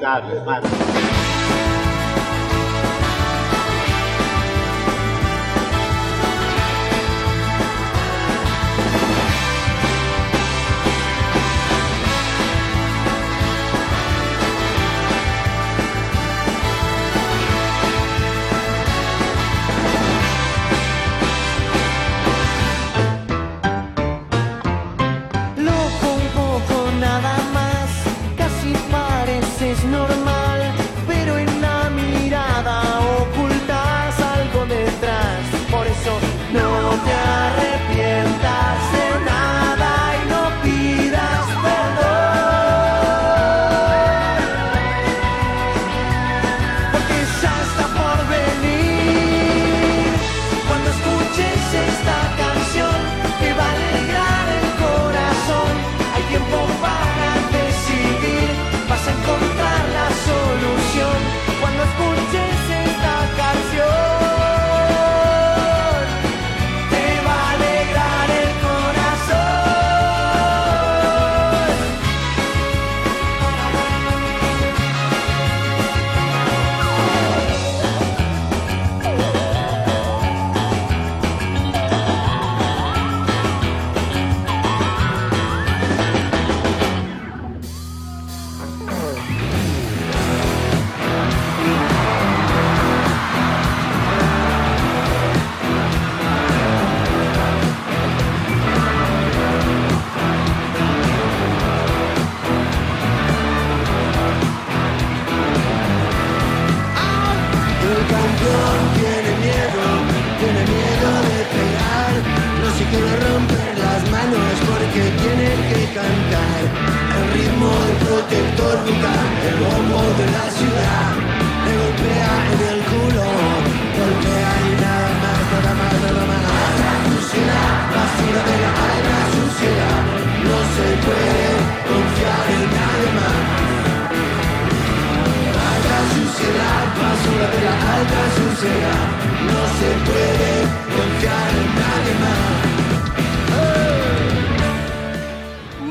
inimputables, man. Loco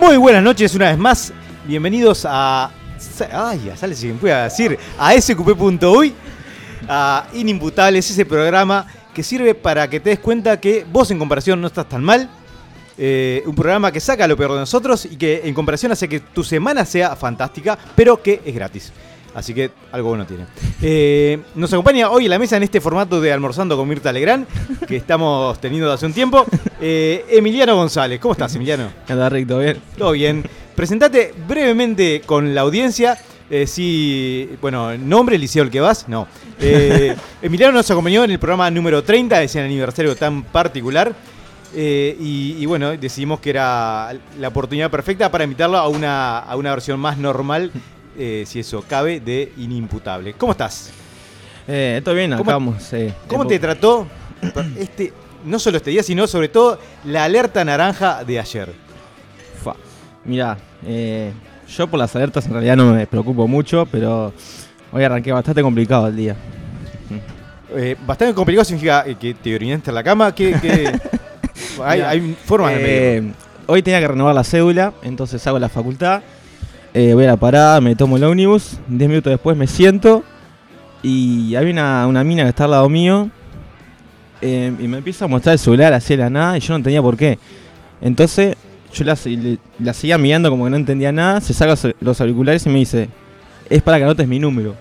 Muy buenas noches una vez más. Bienvenidos a. Ay, ya sale si me pueda decir. A sqp.uy. A Inimputables, ese programa que sirve para que te des cuenta que vos en comparación no estás tan mal. Eh, un programa que saca lo peor de nosotros y que en comparación hace que tu semana sea fantástica, pero que es gratis. Así que algo bueno tiene. Eh, nos acompaña hoy en la mesa en este formato de Almorzando con Mirta Legrand, que estamos teniendo hace un tiempo. eh, Emiliano González. ¿Cómo estás, Emiliano? ¿Qué Rick? ¿Todo bien? Todo bien. Presentate brevemente con la audiencia. Eh, sí, bueno, nombre, liceo al que vas, no. Emiliano nos acompañó en el programa número 30, ese aniversario tan particular. Eh, y, y bueno, decidimos que era la oportunidad perfecta para invitarlo a una, a una versión más normal, eh, si eso cabe, de Inimputable. ¿Cómo estás? Eh, todo bien, ¿Cómo- acá vamos. eh, ¿Cómo eh, te trató este, no solo este día, sino sobre todo la alerta naranja de ayer? fa. Mirá, eh, yo por las alertas en realidad no me preocupo mucho, pero hoy arranqué bastante complicado el día. Eh, bastante complicado significa que te orinaste en la cama. que hay, formas de medirlo. hoy tenía que renovar la cédula, entonces hago la facultad, eh, voy a la parada, me tomo el ómnibus, 10 minutos después me siento y hay una, una mina que está al lado mío eh, y me empieza a mostrar el celular así de la nada y yo no entendía por qué. Entonces yo la, la seguía mirando como que no entendía nada, se saca los- los auriculares y me dice, es para que anotes mi número.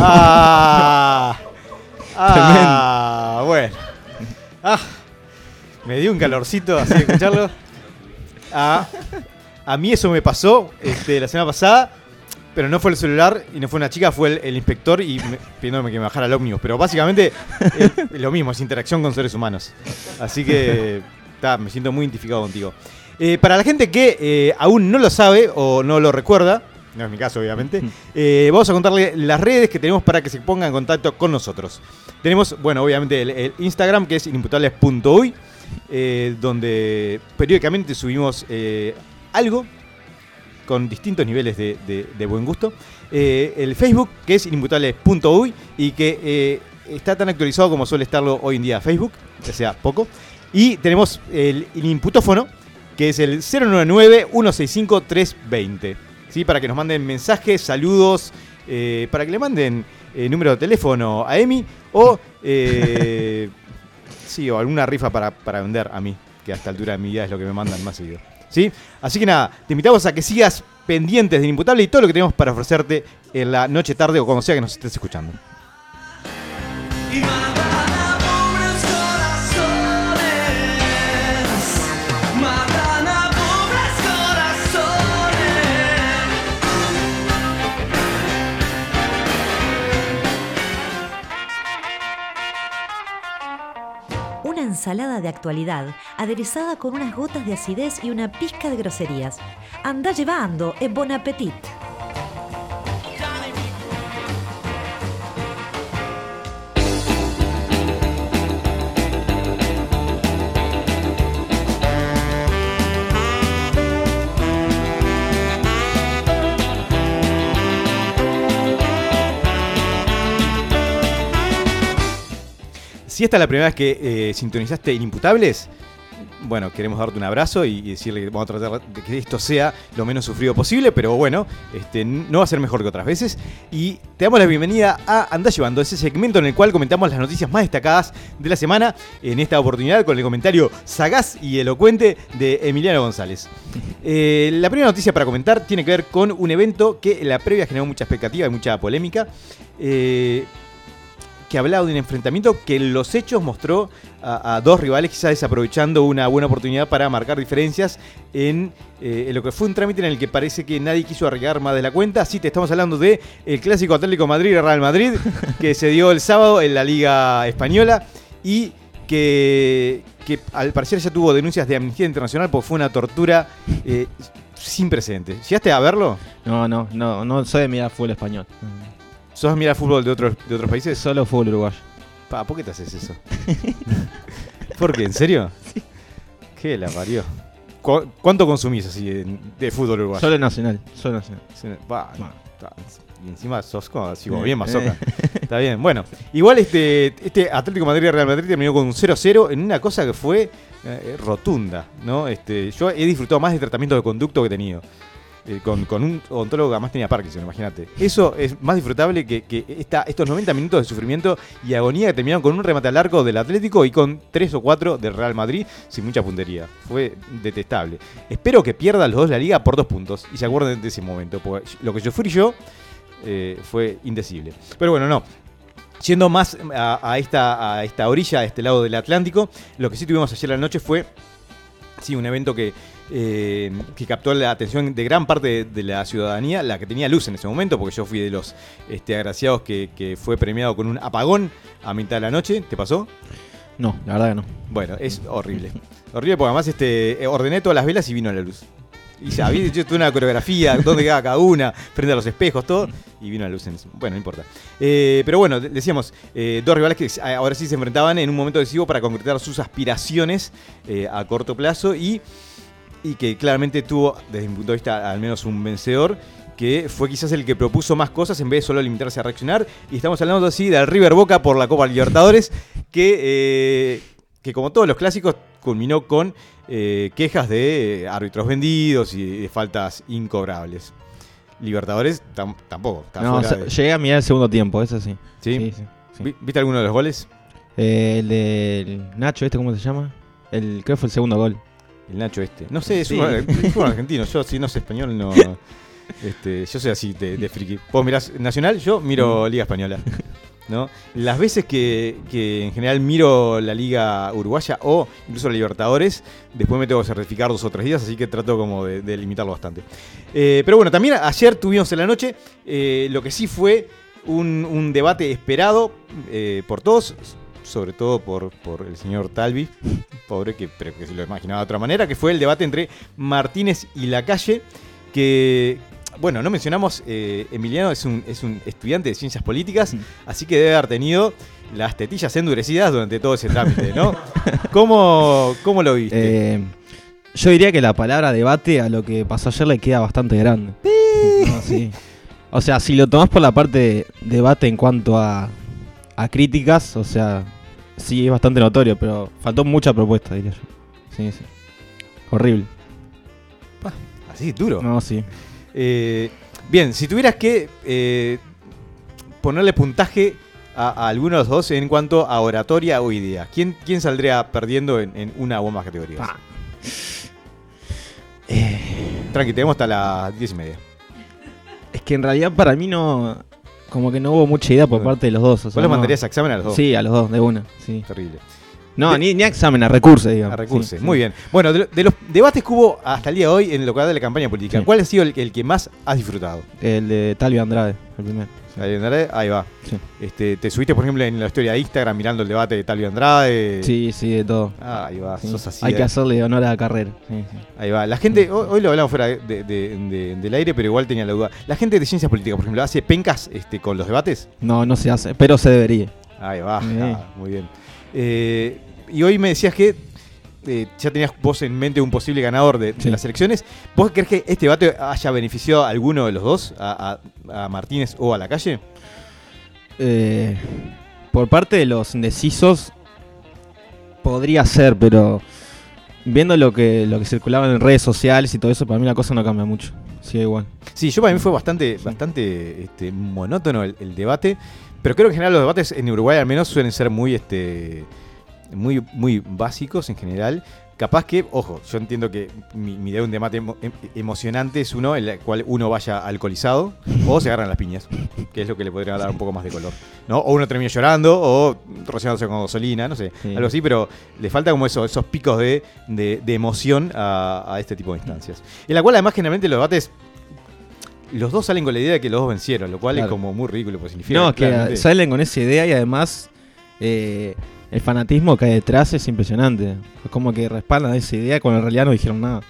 Ah, ah, bueno. Ah, me dio un calorcito así de escucharlo. Ah, a mí eso me pasó este, la semana pasada, pero no fue el celular y no fue una chica, fue el, el inspector y me- pidiéndome que me bajara el ómnibus. Pero básicamente es lo mismo, es interacción con seres humanos. Así que ta, me siento muy identificado contigo. Eh, para la gente que eh, aún no lo sabe o no lo recuerda, no es mi caso obviamente, eh, vamos a contarle las redes que tenemos para que se pongan en contacto con nosotros. Tenemos, bueno, obviamente el, el Instagram que es inimputables.uy, donde periódicamente subimos algo con distintos niveles de, de- de buen gusto. Eh, el Facebook que es inimputables.uy y que eh, está tan actualizado como suele estarlo hoy en día Facebook, o sea, poco. Y tenemos el inimputófono que es el 099-165-320. ¿sí? Para que nos manden mensajes, saludos, eh, para que le manden número de teléfono a Emi o, eh, sí, o alguna rifa para, para vender a mí, que a esta altura de mi vida es lo que me mandan más seguido. ¿Sí? Así que nada, te invitamos a que sigas pendientes de Inimputable y todo lo que tenemos para ofrecerte en la noche, tarde o cuando sea que nos estés escuchando. Ensalada de actualidad, aderezada con unas gotas de acidez y una pizca de groserías. Anda llevando, es bon appetit. Si esta es la primera vez que eh, sintonizaste Inimputables, bueno, queremos darte un abrazo y, decirle que vamos a tratar de que esto sea lo menos sufrido posible, pero bueno, este, no va a ser mejor que otras veces. Y te damos la bienvenida a Andá Llevando, ese segmento en el cual comentamos las noticias más destacadas de la semana, en esta oportunidad con el comentario sagaz y elocuente de Emiliano González. Eh, la primera noticia para comentar tiene que ver con un evento que en la previa generó mucha expectativa y mucha polémica. Eh, que hablaba de un enfrentamiento que en los hechos mostró a, a dos rivales quizás desaprovechando una buena oportunidad para marcar diferencias en, eh, en lo que fue un trámite en el que parece que nadie quiso arriesgar más de la cuenta. Así te estamos hablando de el clásico Atlético Madrid-Real Madrid que se dio el sábado en la Liga Española y que, que al parecer ya tuvo denuncias de Amnistía Internacional porque fue una tortura eh, sin precedentes. ¿Llegaste a verlo? No, no, no, no soy de mirar fútbol español. ¿Sos mira fútbol de otros, de otros países? Solo fútbol uruguayo. Pa, ¿por qué te haces eso? ¿Por qué? ¿En serio? ¿Qué la parió? ¿Cu- ¿Cuánto consumís así de, de fútbol uruguayo? Solo nacional, solo nacional. Pa, ta, y encima sos como, así como bien mazoca. Está bien. Bueno, igual este, este Atlético Madrid Real Madrid terminó con un 0-0 en una cosa que fue eh, rotunda, ¿no? Este, yo he disfrutado más del tratamiento de conducto que he tenido. Eh, con, un odontólogo que además tenía Parkinson, imagínate. Eso es más disfrutable que, que esta, estos 90 minutos de sufrimiento y agonía que terminaron con un remate al arco del Atlético y con 3 o 4 del Real Madrid sin mucha puntería. Fue detestable. Espero que pierdan los dos la liga por dos puntos y se acuerden de ese momento, porque lo que yo fui yo eh, fue indecible. Pero bueno, no. Yendo más a, esta, a esta orilla, a este lado del Atlántico, lo que sí tuvimos ayer la noche fue sí, un evento que, eh, que captó la atención de gran parte de, de la ciudadanía, la que tenía luz en ese momento, porque yo fui de los este, agraciados que, que fue premiado con un apagón a mitad de la noche. ¿Te pasó? No, la verdad que no. Bueno, es horrible. horrible porque además este, eh, ordené todas las velas y vino la luz. Y ya, había hecho toda una coreografía, dónde quedaba cada una, frente a los espejos, todo, y vino la luz en eso. Bueno, no importa. Eh, pero bueno, de- decíamos, eh, dos rivales que ahora sí se enfrentaban en un momento decisivo para concretar sus aspiraciones eh, a corto plazo y, y que claramente tuvo, desde mi punto de vista, al menos un vencedor que fue quizás el que propuso más cosas en vez de solo limitarse a reaccionar. Y estamos hablando así del River Boca por la Copa Libertadores, que, eh, que como todos los clásicos culminó con eh, quejas de eh, árbitros vendidos y de faltas incobrables. Libertadores tam- tampoco. No, o sea, de- llegué a mirar el segundo tiempo, eso sí. ¿Sí? Sí, sí, sí. Vi- ¿Viste alguno de los goles? Eh, el del Nacho, ¿este cómo se llama? El, creo que fue el segundo gol. El Nacho este. No sé, es Sí. un, argentino. Yo si no sé español no... Este, yo soy así de, de friki. Vos mirás Nacional, yo Mm. miro Liga Española. ¿no? Las veces que, que en general miro la Liga Uruguaya o incluso la Libertadores, después me tengo que certificar dos o tres días, así que trato como de, de limitarlo bastante. Eh, pero bueno, también ayer tuvimos en la noche eh, lo que sí fue un, un debate esperado eh, por todos, sobre todo por, por el señor Talvi, pobre que, pero que se lo imaginaba de otra manera, que fue el debate entre Martínez y Lacalle, que, bueno, no mencionamos, eh, Emiliano es un, es un estudiante de ciencias políticas, así que debe haber tenido las tetillas endurecidas durante todo ese trámite, ¿no? ¿Cómo, cómo lo viste? Eh, yo diría que la palabra debate a lo que pasó ayer le queda bastante grande. No, sí. O sea, si lo tomás por la parte de debate en cuanto a, a críticas, o sea, sí es bastante notorio, pero faltó mucha propuesta, diría yo. Sí, sí. Horrible. Así, duro. No, sí. Eh, bien, si tuvieras que eh, ponerle puntaje a, a alguno de los dos en cuanto a oratoria o idea, ¿quién, quién saldría perdiendo en, en una o más categorías? Eh, Tranqui, tenemos hasta las 10 y media. es que en realidad para mí no. Como que no hubo mucha idea por parte de los dos. o sea, ¿Vos los no- mandarías a examen a los dos? Sí, a los dos, de una. Sí. Terrible. No, De- ni, ni a examen, a recursos, digamos. A recursos. Sí, sí. Muy bien. Bueno, de, lo- de los debates que hubo hasta el día de hoy en lo que de la campaña política, Sí. ¿cuál ha sido el, el que más has disfrutado? El de Talio Andrade, el primero. Ahí, Andrade, ahí va. Sí. Este, ¿Te subiste, por ejemplo, en la historia de Instagram mirando el debate de Talio Andrade? Sí, sí, de todo. Ah, ahí va, Sí. sos así. Hay de- que hacerle honor a la carrera. Sí, sí. Ahí va. La gente, hoy, hoy lo hablamos fuera de- de- de- del aire, pero igual tenía la duda. La gente de ciencias políticas, por ejemplo, ¿hace pencas este, con los debates? No, no se hace, pero se debería. Ahí va, ah, muy bien. Eh, y hoy me decías que eh, ya tenías vos en mente un posible ganador de, las elecciones. ¿Vos crees que este debate haya beneficiado a alguno de los dos, a, a- a Martínez o a la calle? Eh, por parte de los indecisos, podría ser, pero viendo lo que, lo que circulaba en redes sociales y todo eso, para mí la cosa no cambia mucho. Sigue igual. Sí, yo para mí fue bastante, bastante este, monótono el, el debate, pero creo que en general los debates en Uruguay al menos suelen ser muy, este, muy, muy básicos en general. Capaz que, ojo, yo entiendo que mi, mi idea de un debate emo- em- emocionante es uno en el cual uno vaya alcoholizado o se agarran las piñas, que es lo que le podría dar un poco más de color. ¿no? O uno termina llorando o rociándose con gasolina, no sé, Sí. algo así, pero le falta como eso, esos picos de, de- de emoción a, a este tipo de instancias. En la cual además generalmente los debates los dos salen con la idea de que los dos vencieron, lo cual es como muy ridículo, pues significa No, que claramente- salen con esa idea y además eh, el fanatismo que hay detrás es impresionante. Es como que respaldan esa idea cuando en realidad no dijeron nada.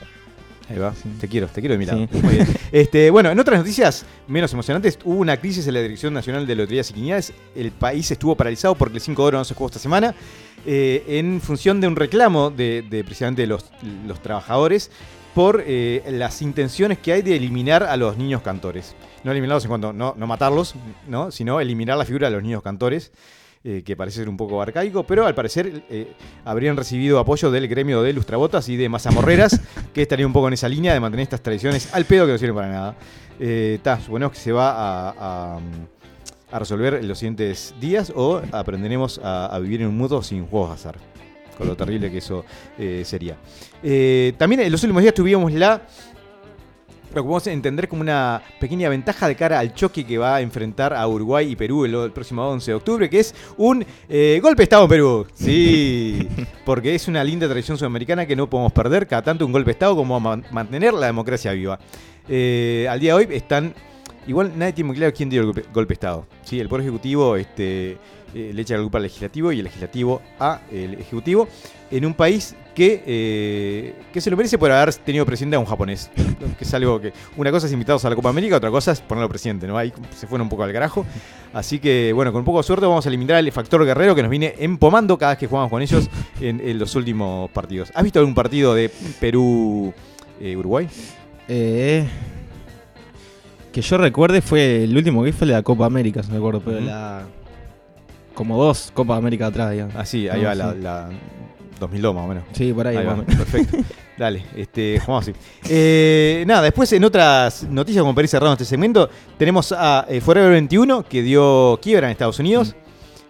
Ahí va, Sí. te quiero, te quiero de mi lado. Sí. Muy bien. Este, bueno, en otras noticias menos emocionantes, hubo una crisis en la Dirección Nacional de Loterías y Quiniales. El país estuvo paralizado porque el 5 de oro no se jugó esta semana, eh, en función de un reclamo de, de precisamente los, los trabajadores por eh, las intenciones que hay de eliminar a los niños cantores. No eliminarlos en cuanto no, no matarlos, ¿no? sino eliminar la figura de los niños cantores. Eh, que parece ser un poco arcaico, pero al parecer eh, habrían recibido apoyo del gremio de lustrabotas y de mazamorreras, que estaría un poco en esa línea de mantener estas tradiciones al pedo que no sirven para nada. Eh, ta, suponemos que se va a, a- a resolver en los siguientes días o aprenderemos a, a vivir en un mundo sin juegos de azar. Con lo terrible que eso eh, sería. También en los últimos días tuvimos la lo que podemos entender como una pequeña ventaja de cara al choque que va a enfrentar a Uruguay y Perú el, el próximo 11 de octubre, que es un eh, golpe de Estado en Perú. Sí, porque es una linda tradición sudamericana que no podemos perder, cada tanto un golpe de Estado como man- mantener la democracia viva. Eh, al día de hoy están... Igual nadie tiene muy claro quién dio el golpe, golpe de Estado. ¿sí? El Poder Ejecutivo este, eh, le echa la culpa al Legislativo y el Legislativo a el Ejecutivo en un país que, eh, que se lo merece por haber tenido presidente a un japonés. que es algo que. Una cosa es invitarlos a la Copa América, otra cosa es ponerlo presidente, ¿no? Ahí se fueron un poco al carajo. Así que, bueno, con un poco de suerte vamos a eliminar el factor guerrero que nos viene empomando cada vez que jugamos con ellos en, en los últimos partidos. ¿Has visto algún partido de Perú-Uruguay? Eh, que yo recuerde fue el último que fue la Copa América, si me acuerdo, pero Ujú. la como dos Copa América atrás, digamos. Ah, sí, ahí No, va la 2002 más o menos. Sí, por ahí. Ahí va, perfecto. Dale, este, jugamos así. Eh, nada, después en otras noticias, como para ir cerrando este segmento, tenemos a eh, Forever 21, que dio quiebra en Estados Unidos,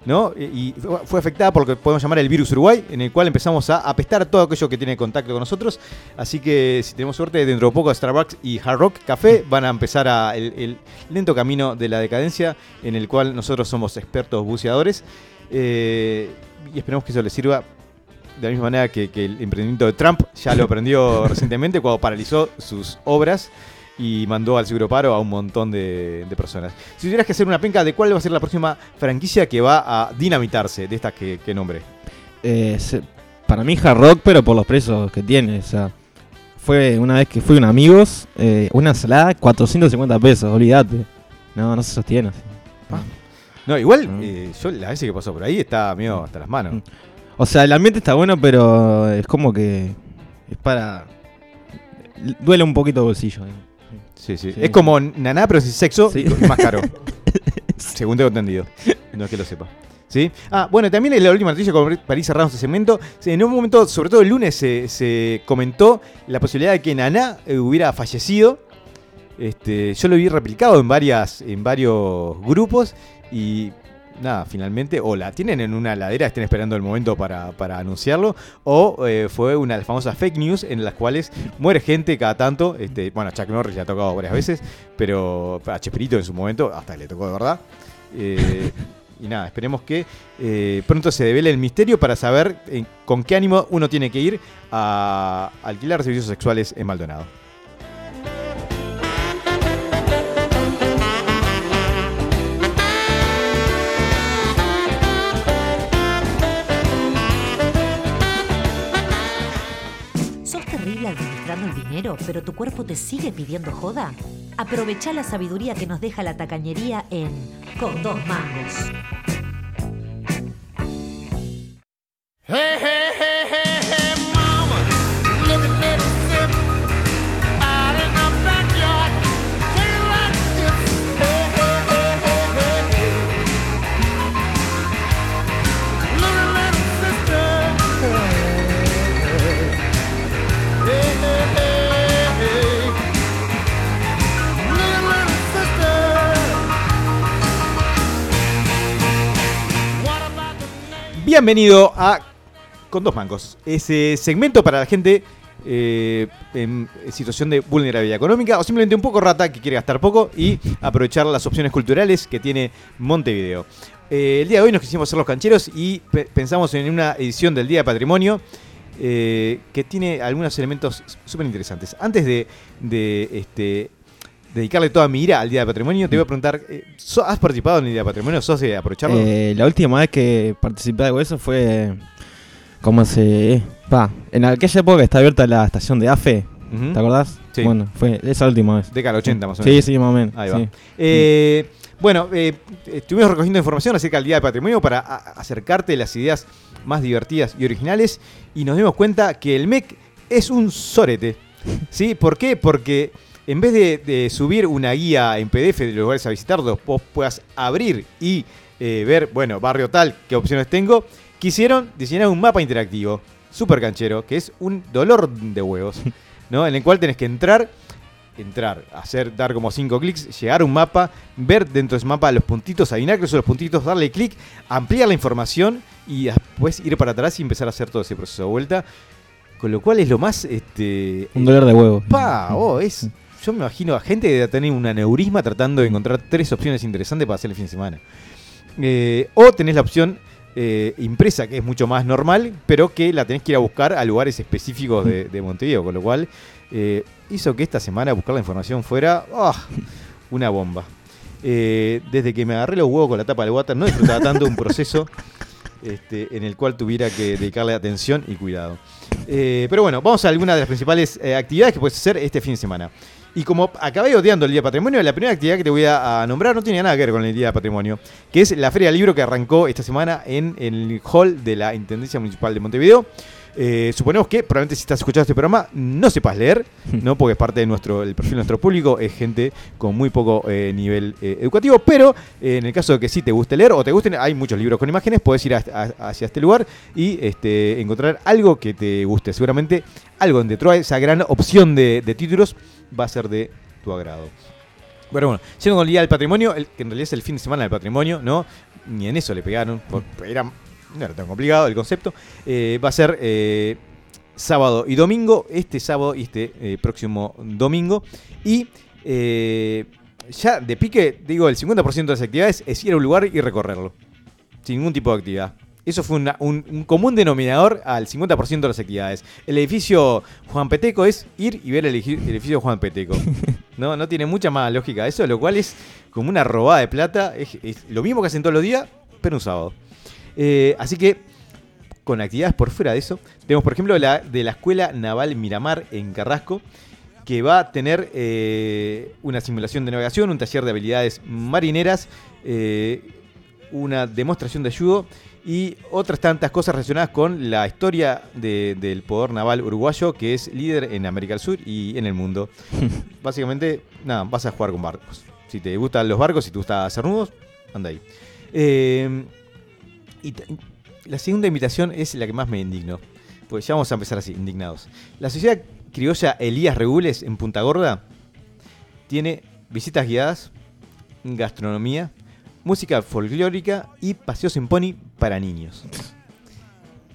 ¿no? Y y fue afectada por lo que podemos llamar el virus Uruguay, en el cual empezamos a apestar todo aquello que tiene contacto con nosotros. Así que si tenemos suerte, dentro de poco Starbucks y Hard Rock Café van a empezar a el, el lento camino de la decadencia, en el cual nosotros somos expertos buceadores. Eh, y esperemos que eso les sirva de la misma manera que, que el emprendimiento de Trump ya lo aprendió recientemente cuando paralizó sus obras y mandó al seguro paro a un montón de, de personas. Si tuvieras que hacer una penca, ¿de cuál va a ser la próxima franquicia que va a dinamitarse de estas que, que nombre? Eh, para mí hard rock, pero por los precios que tiene. O sea, fue una vez que fui con amigos, eh, una ensalada, 450 pesos, olvídate. No, no se sostiene. así. No, igual, Mm. eh, yo la vez que pasó por ahí está medio hasta las manos. O sea, el ambiente está bueno, pero es como que es para... Duele un poquito el bolsillo. digamos. Sí, sí. Sí. Es como naná, pero sin sexo, Sí. más caro. Según tengo entendido. No es que lo sepa. ¿Sí? Ah, bueno, también en la última noticia, para ir cerrando este segmento, se- en un momento, sobre todo el lunes, se, se comentó la posibilidad de que Naná eh, hubiera fallecido. Este, yo lo vi replicado en varias, en varios grupos y nada, finalmente, o la tienen en una ladera, estén esperando el momento para, para anunciarlo, o eh, fue una de las famosas fake news en las cuales muere gente cada tanto. Este, bueno, Chuck Norris ya ha tocado varias veces, pero a Chespirito en su momento, hasta le tocó de verdad. Eh, y nada, esperemos que eh, pronto se devele el misterio para saber con qué ánimo uno tiene que ir a alquilar servicios sexuales en Maldonado. Pero tu cuerpo te sigue pidiendo joda? Aprovecha la sabiduría que nos deja la tacañería en Con dos mangos. Bienvenido a Con dos mangos, ese segmento para la gente eh, en situación de vulnerabilidad económica o simplemente un poco rata que quiere gastar poco y aprovechar las opciones culturales que tiene Montevideo. Eh, el día de hoy nos quisimos hacer los cancheros y pe- pensamos en una edición del Día de Patrimonio eh, que tiene algunos elementos súper interesantes. Antes de, de, este, dedicarle toda mi ira al Día de Patrimonio, te voy a preguntar, eh, ¿so- ¿has participado en el Día de Patrimonio? ¿Sos de aprovecharlo? Eh, la última vez que participé de eso fue. Como se. Pa, en aquella época está abierta la estación de AFE. ¿te acordás? Sí. Bueno, fue esa última vez. Década del 80 más o menos. Sí, sí, más o menos. Ahí va. sí. Eh, bueno, eh, estuvimos recogiendo información acerca del Día de Patrimonio para a- acercarte las ideas más divertidas y originales y nos dimos cuenta que el MEC es un sorete. ¿Sí? ¿Por qué? Porque en vez de, de subir una guía en PDF de los lugares a visitar, donde vos puedas abrir y eh, ver, bueno, barrio tal, qué opciones tengo, quisieron diseñar un mapa interactivo, súper canchero, que es un dolor de huevos, ¿no? En el cual tenés que entrar entrar, hacer, dar como 5 clics, llegar a un mapa, ver dentro de ese mapa los puntitos, adivinar que son los puntitos, darle clic, ampliar la información y después ir para atrás y empezar a hacer todo ese proceso de vuelta. Con lo cual es lo más. Este, Un dolor de huevo. Pa, oh, es. Yo me imagino a gente que debe tener un aneurisma tratando de encontrar tres opciones interesantes para hacer el fin de semana. Eh, o tenés la opción eh, impresa, que es mucho más normal, pero que la tenés que ir a buscar a lugares específicos de, de Montevideo. Con lo cual eh, hizo que esta semana buscar la información fuera ah, una bomba. Desde que me agarré los huevos con la tapa del water, no disfrutaba tanto un proceso este, en el cual tuviera que dedicarle atención y cuidado. Pero bueno, vamos a algunas de las principales actividades que puedes hacer este fin de semana. Y como acabé odiando el Día de Patrimonio, la primera actividad que te voy a, nombrar no tiene nada que ver con el Día de Patrimonio, que es la Feria del Libro que arrancó esta semana en el hall de la Intendencia Municipal de Montevideo. Eh, suponemos que probablemente si estás escuchando este programa no sepas leer, ¿no? porque es parte de nuestro, el perfil de nuestro público, es gente con muy poco eh, nivel eh, educativo, pero en el caso de que sí te guste leer o te gusten, hay muchos libros con imágenes, puedes ir a- a- hacia este lugar y este, encontrar algo que te guste. Seguramente algo dentro de esa gran opción de, de títulos va a ser de tu agrado. Pero bueno, llegando con el Día del Patrimonio, el- que en realidad es el fin de semana del patrimonio, ¿no? Ni en eso le pegaron, era, no era tan complicado el concepto. Eh, va a ser eh, sábado y domingo, este sábado y este eh, próximo domingo. Y ya de pique, digo, el 50% de las actividades es ir a un lugar y recorrerlo, sin ningún tipo de actividad. Eso fue una- un, un común denominador al 50% de las actividades. El edificio Juan Peteco es ir y ver el, edificio Juan Peteco. No, no tiene mucha más lógica eso, lo cual es como una robada de plata. Es, es lo mismo que hacen todos los días, pero un sábado. Eh, así que, con actividades por fuera de eso, tenemos por ejemplo la de la Escuela Naval Miramar en Carrasco, que va a tener eh, una simulación de navegación, un taller de habilidades marineras, eh, una demostración de judo y otras tantas cosas relacionadas con la historia de- del poder naval uruguayo, que es líder en América del Sur y en el mundo. Básicamente, nada, vas a jugar con barcos. Si te gustan los barcos, si te gusta hacer nudos, anda ahí. Eh, y la segunda invitación es la que más me indigno. Pues ya vamos a empezar así, indignados. La sociedad criolla Elías Regules en Punta Gorda tiene visitas guiadas, gastronomía, música folclórica y paseos en pony para niños.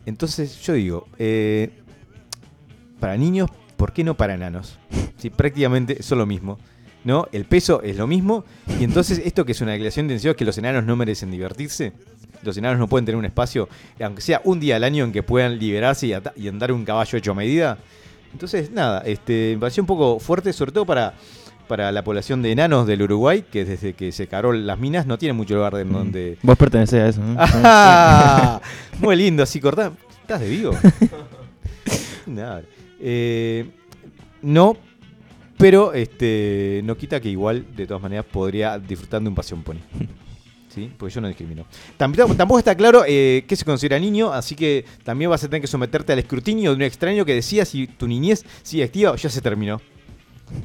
Entonces yo digo, eh, para niños, ¿por qué no para enanos? Si prácticamente son lo mismo. ¿No? El peso es lo mismo. Y entonces, esto que es una declaración de intención que los enanos no merecen divertirse. Los enanos no pueden tener un espacio, aunque sea un día al año, en que puedan liberarse y andar un caballo hecho a medida. Entonces, nada, este, me pareció un poco fuerte, sobre todo para, para la población de enanos del Uruguay, que desde que se caró las minas no tiene mucho lugar en donde. Vos pertenecés a eso. ¿no? ¡Ah! Muy lindo, así cortá. ¿Estás de vivo? Nada. Eh, no, pero este no quita que igual, de todas maneras, podría disfrutar de un paseo en pony. ¿Sí? Porque yo no discrimino. Tampoco, tampoco está claro eh, qué se considera niño, así que también vas a tener que someterte al escrutinio de un extraño que decía si tu niñez sigue activa o ya se terminó.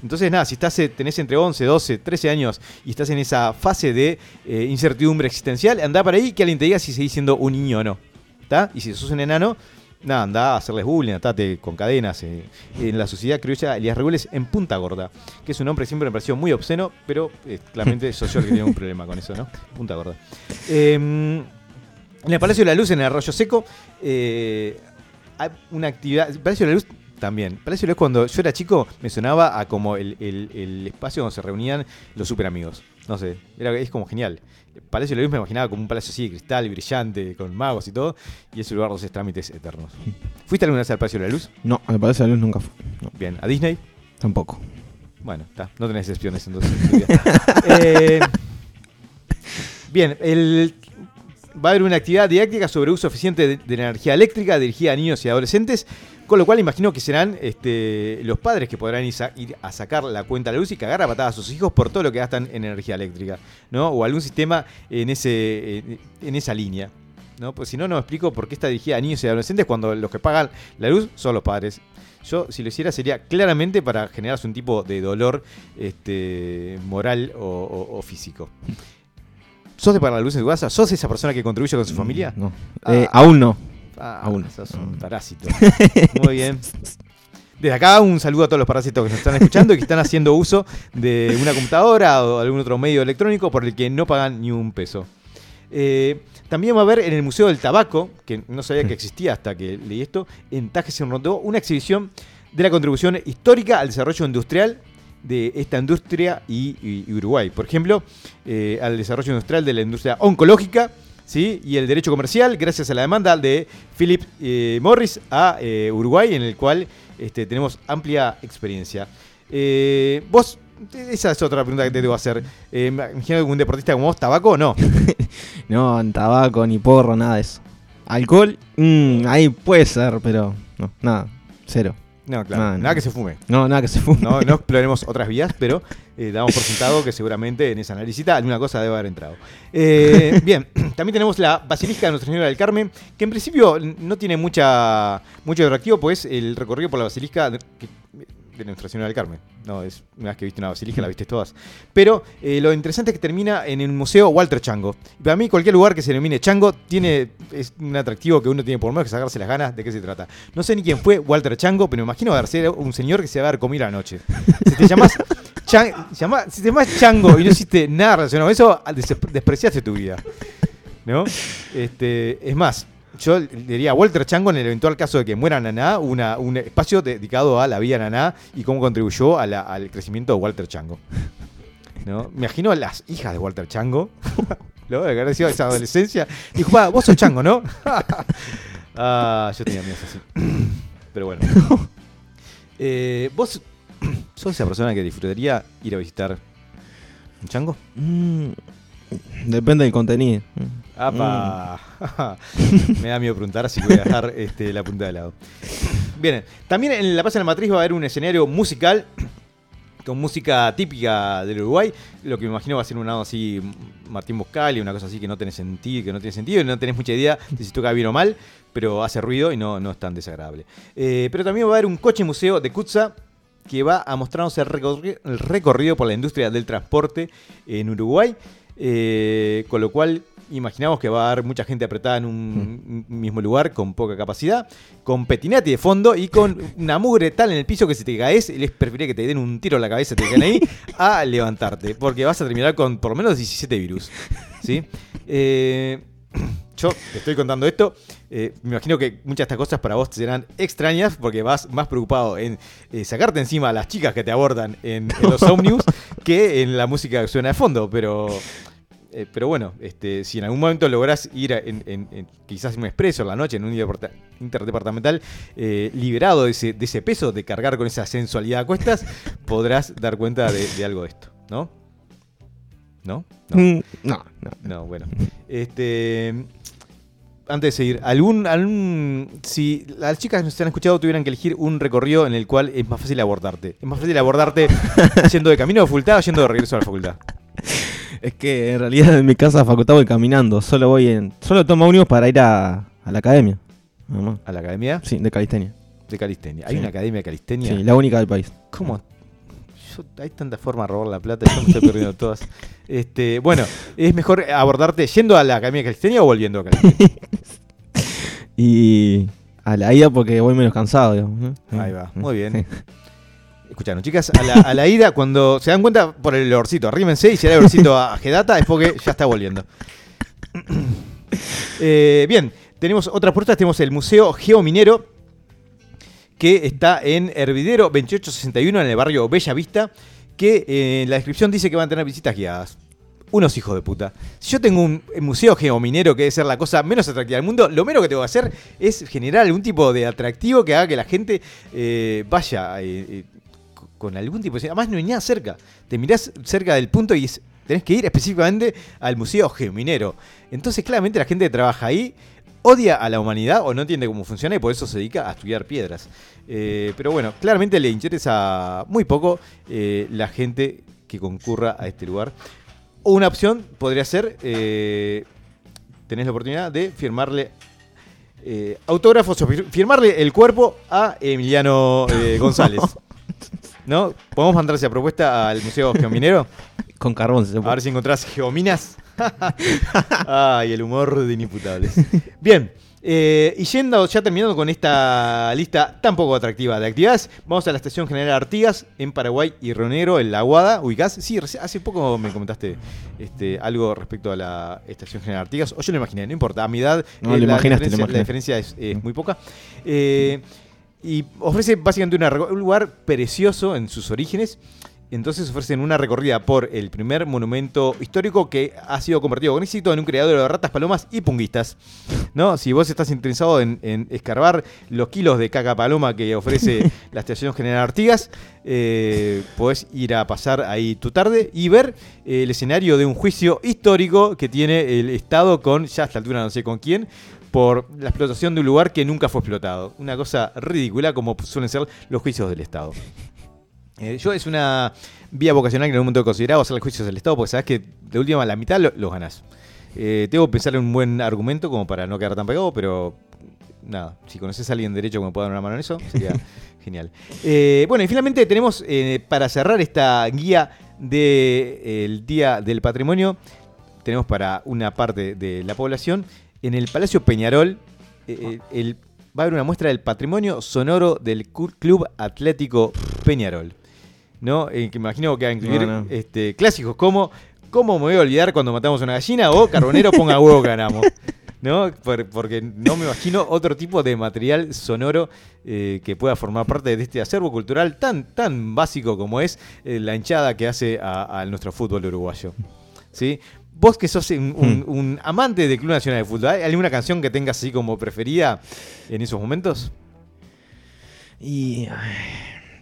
Entonces, nada, si estás, eh, tenés entre 11, 12, 13 años y estás en esa fase de eh, incertidumbre existencial, anda para ahí que alguien te diga si seguís siendo un niño o no. ¿Está? Y si sos un enano, nada, anda a hacerles bullying, atate con cadenas. eh. En la sociedad criolla, Elías Regules en Punta Gorda, que es un nombre que siempre me pareció muy obsceno, pero eh, claramente soy yo el que tiene un problema con eso, ¿no? Punta Gorda. Em, en el Palacio de la Luz, en el Arroyo Seco, hay una actividad. Palacio de la Luz también. Palacio de la Luz, cuando yo era chico, me sonaba a como el, el- el espacio donde se reunían los super amigos. No sé, era, es como genial. Palacio de la Luz me imaginaba como un palacio así de cristal, brillante, con magos y todo, y ese lugar donde haces trámites eternos. ¿Fuiste alguna vez al Palacio de la Luz? No, me parece la luz nunca. No, Bien, ¿a Disney? tampoco. Bueno, está, no tenés excepciones entonces. Eh, bien, el, va a haber una actividad didáctica sobre uso eficiente de, de la energía eléctrica dirigida a niños y adolescentes, con lo cual imagino que serán este, los padres que podrán ir, a sacar la cuenta a la luz y cagar a patadas a sus hijos por todo lo que gastan en energía eléctrica, ¿no? O algún sistema en, ese, en, esa línea. ¿no? Pues si no, no me explico por qué está dirigida a niños y adolescentes cuando los que pagan la luz son los padres. Yo, si lo hiciera, sería claramente para generarse un tipo de dolor este, moral o, o- o físico. ¿Sos de pagar la luz en tu casa? ¿Sos esa persona que contribuye con su familia? No. Ah. Eh, aún no. Ah, Aún. sos un parásito. Muy bien. Desde acá un saludo a todos los parásitos que nos están escuchando y que están haciendo uso de una computadora o algún otro medio electrónico por el que no pagan ni un peso. Eh, también va a haber en el Museo del Tabaco, que no sabía que existía hasta que leí esto, en Tajes en Rondó, una exhibición de la contribución histórica al desarrollo industrial de esta industria y, y- y Uruguay. Por ejemplo, eh, al desarrollo industrial de la industria oncológica ¿sí? y el derecho comercial, gracias a la demanda de Philip eh, Morris a eh, Uruguay, en el cual este, tenemos amplia experiencia. Eh, vos, esa es otra pregunta que te debo hacer. Eh, imagino que un deportista como vos, tabaco o no. No, tabaco, ni porro, nada de eso. Alcohol, mm, ahí puede ser, pero nada, cero. No, claro. No, no. Nada que se fume. No, nada que se fume. No, no exploremos otras vías, pero eh, damos por sentado que seguramente en esa análisis alguna cosa debe haber entrado. Eh, bien, también tenemos la Basilisca de Nuestra Señora del Carmen, que en principio no tiene mucha mucho atractivo, pues el recorrido por la Basilisca de, que- de Nuestra Señora del Carmen. No, es una vez que viste una basilisca, la viste todas. Pero eh, lo interesante es que termina en el Museo Walter Chango. Para mí, cualquier lugar que se denomine Chango tiene es un atractivo que uno tiene por menos que sacarse las ganas de qué se trata. No sé ni quién fue Walter Chango, pero me imagino haber sido un señor que se va a haber comido anoche. Si te Chan- llama- si te llamas Chango y no hiciste nada relacionado con eso, des- despreciaste tu vida. ¿No? Este, es más, yo diría Walter Chango en el eventual caso de que muera Naná, una, un espacio dedicado a la vida de Naná y cómo contribuyó a la- al crecimiento de Walter Chango. ¿No? Me imagino a las hijas de Walter Chango. Lo que haber sido esa adolescencia. Dijo, "Pa, vos sos Chango, ¿no? ah, yo tenía miedo así. Pero bueno. Eh, ¿Vos sos esa persona que disfrutaría ir a visitar un chango? Mm, depende del contenido. ¡Apa! Me da miedo preguntar, así que voy a dejar este, la punta de lado. Bien, también en La Paz en la Matriz va a haber un escenario musical con música típica del Uruguay. Lo que me imagino va a ser un lado así, Martín Buscali, una cosa así que no tiene sentido, que no tiene sentido, y no tenés mucha idea de si toca bien o mal, pero hace ruido y no, no es tan desagradable. Eh, pero también va a haber un coche museo de Kutza que va a mostrarnos el recorri- el recorrido por la industria del transporte en Uruguay. Eh, con lo cual imaginamos que va a haber mucha gente apretada en un mismo lugar con poca capacidad, con petinati de fondo y con una mugre tal en el piso que si te caes, les preferiría que te den un tiro en la cabeza y te queden ahí a levantarte, porque vas a terminar con por lo menos 17 virus. ¿sí? Eh, yo te estoy contando esto. eh, me imagino que muchas de estas cosas para vos te serán extrañas porque vas más preocupado en eh, sacarte encima a las chicas que te abordan en, en los ómnibus que en la música que suena de fondo. Pero, eh, pero bueno, este, si en algún momento lográs ir a- en, en- en quizás en un expreso en la noche, en un interdeparta- interdepartamental, liberado de ese, de ese peso de cargar con esa sensualidad a cuestas, podrás dar cuenta de, de algo de esto, ¿no? ¿No? No. Mm, No, no. No, bueno. Este. Antes de seguir, algún, algún. Si las chicas que nos han escuchado tuvieran que elegir un recorrido en el cual es más fácil abordarte. Es más fácil abordarte yendo de camino a la facultad o yendo de regreso a la facultad. Es que en realidad en mi casa a facultad voy caminando. Solo voy en. Solo tomo ómnibus para ir a, a la academia. A la academia Sí, de calistenia. de calistenia. ¿Hay Sí. una academia de calistenia? Sí, la única del país. ¿Cómo? Yo- hay tanta forma de robar la plata, yo me estoy perdiendo todas. Este, bueno, ¿es mejor abordarte yendo a la academia de calistenia o volviendo a calistenia? Y a la ida porque voy menos cansado. Ahí va, muy bien. Sí. Escucharon, chicas, a la, a la ida, cuando se dan cuenta por el olorcito, arrímense y si hay olorcito a Gedata es porque ya está volviendo. Eh, bien, tenemos otras puertas, tenemos el Museo Geominero, que está en Hervidero 2861 en el barrio Bella Vista, que eh, en la descripción dice que van a tener visitas guiadas. Unos hijos de puta. Si yo tengo un museo geominero que debe ser la cosa menos atractiva del mundo, lo menos que tengo que hacer es generar algún tipo de atractivo que haga que la gente eh, vaya eh, eh, co- con algún tipo de... Además no hay nada cerca. Te mirás cerca del punto y tenés que ir específicamente al museo geominero. Entonces claramente la gente que trabaja ahí odia a la humanidad o no entiende cómo funciona y por eso se dedica a estudiar piedras. Eh, pero bueno, claramente le interesa muy poco eh, la gente que concurra a este lugar. Una opción podría ser, eh, tenés la oportunidad de firmarle eh, autógrafos o firmarle el cuerpo a Emiliano González. ¿No? ¿Podemos mandar esa propuesta al Museo Geominero? Con carbón se A puede. ver si encontrás geominas. Ay, el humor de inimputables. Bien. eh, y yendo, ya terminando con esta lista tan poco atractiva de actividades, vamos a la Estación General Artigas en Paraguay y Río Negro, en La Aguada. ¿Ubicás? Sí, hace poco me comentaste este, algo respecto a la Estación General Artigas. O yo lo imaginé, no importa. A mi edad, No, eh, la, diferencia, la diferencia es, es muy poca. Y ofrece básicamente una un lugar precioso en sus orígenes. Entonces ofrecen una recorrida por el primer monumento histórico que ha sido convertido con éxito en un criadero de ratas, palomas y punguistas. ¿No? Si vos estás interesado en, en escarbar los kilos de caca paloma que ofrece la Estación General Artigas, eh, podés ir a pasar ahí tu tarde y ver eh, el escenario de un juicio histórico que tiene el Estado con, ya a esta altura no sé con quién, por la explotación de un lugar que nunca fue explotado. Una cosa ridícula como suelen ser los juicios del Estado. Eh, yo es una vía vocacional que en algún momento he considerado hacer los juicios del Estado porque sabes que de última la mitad lo- los ganás. Eh, tengo que pensar en un buen argumento como para no quedar tan pegado, pero nada, si conoces a alguien de derecho que me pueda dar una mano en eso, sería genial. Eh, bueno, y finalmente tenemos para cerrar esta guía del Día del Patrimonio, tenemos para una parte de la población, en el Palacio Peñarol, eh, el- va a haber una muestra del patrimonio sonoro del Club Atlético Peñarol. ¿No? Eh, que me imagino que va a incluir No, no. Este, clásicos como ¿Cómo me voy a olvidar cuando matamos una gallina? o Carbonero ponga huevo ganamos. ¿No? Por- porque no me imagino otro tipo de material sonoro eh, que pueda formar parte de este acervo cultural tan, tan básico como es eh, la hinchada que hace a, a nuestro fútbol uruguayo. ¿Sí? Vos que sos un, un- un amante del Club Nacional de Fútbol, ¿hay alguna canción que tengas así como preferida en esos momentos? Y.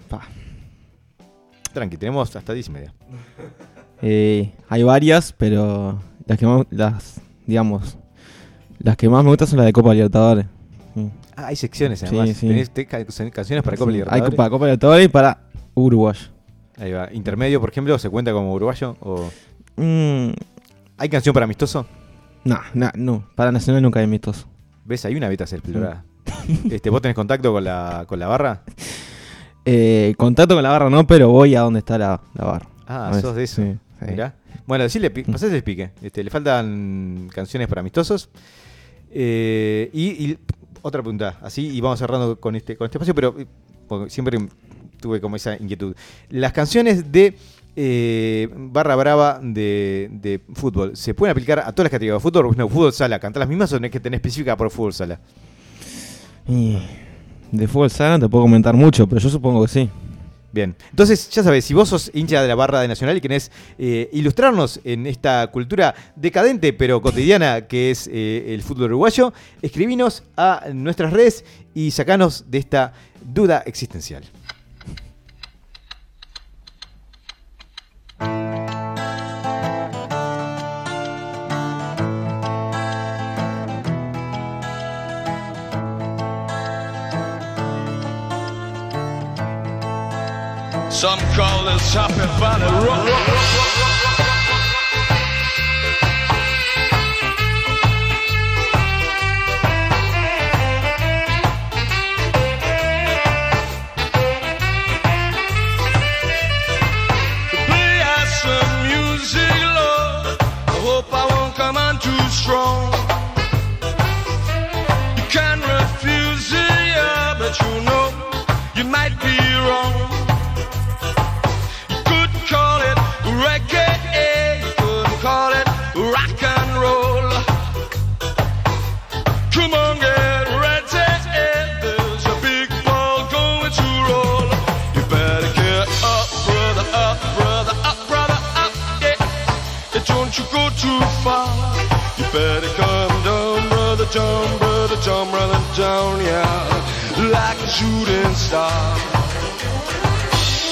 pa. Tranqui, tenemos hasta 10 y media. Eh, hay varias, pero las que más, las, digamos, las que más me gustan son las de Copa Libertadores. Sí. Ah, hay secciones Sí, además. sí. Tenés te- ca- canciones para Copa Sí, Libertadores. Hay Copa, Copa Libertadores y para Uruguay. Ahí va. Intermedio, por ejemplo, ¿se cuenta como uruguayo? ¿O Mm, ¿Hay canción para amistoso? no, no, no, para Nacional nunca hay amistoso. ¿Ves? Hay una beta explorada. este, ¿Vos tenés contacto con la, con la barra? Eh, contacto con la barra no, pero voy a donde está la, la barra. Ah, ver, sos de eso. sí, Sí. Mirá. Bueno, decirle, pi- pasás el pique. Este, le faltan canciones para amistosos. Eh, y, y otra pregunta, así, y vamos cerrando con este, con este espacio, pero eh, siempre tuve como esa inquietud. Las canciones de eh, Barra Brava de, de fútbol, ¿se pueden aplicar a todas las categorías de fútbol? No, fútbol sala, ¿cantar las mismas o tenés que tener específica por fútbol sala? Y de fútbol sala no te puedo comentar mucho, pero yo supongo que sí. Bien, entonces ya sabes, si vos sos hincha de la barra de Nacional y querés eh, ilustrarnos en esta cultura decadente pero cotidiana que es eh, el fútbol uruguayo, escribinos a nuestras redes y sacanos de esta duda existencial. Some call this happy valley rock. Down, brother, brother, down, down, yeah. Like a shooting star.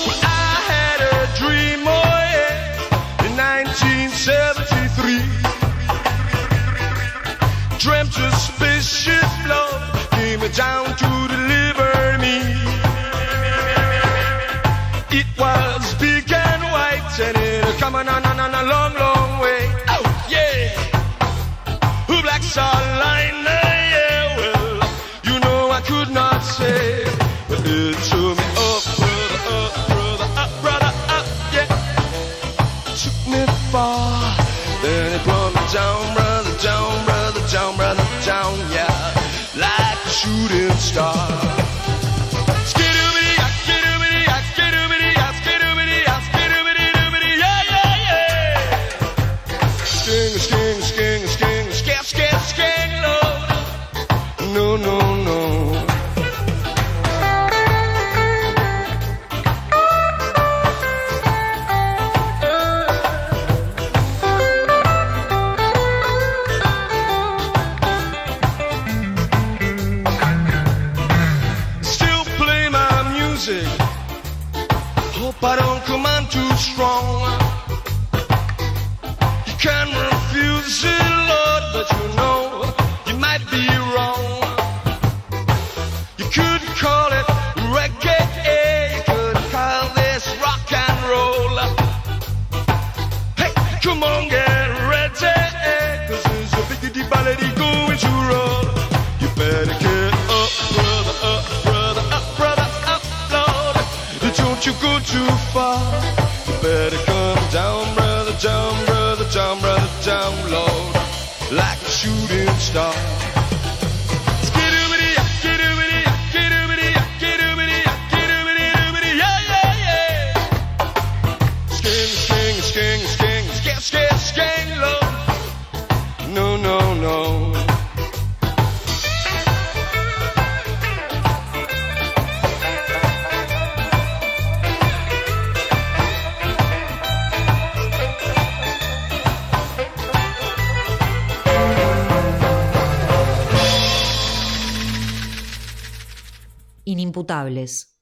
Well, I had a dream, oh yeah, in 1973. Dreamt a spaceship, love, came down to deliver me. It was big and white, and it coming on, on, on a long, long star.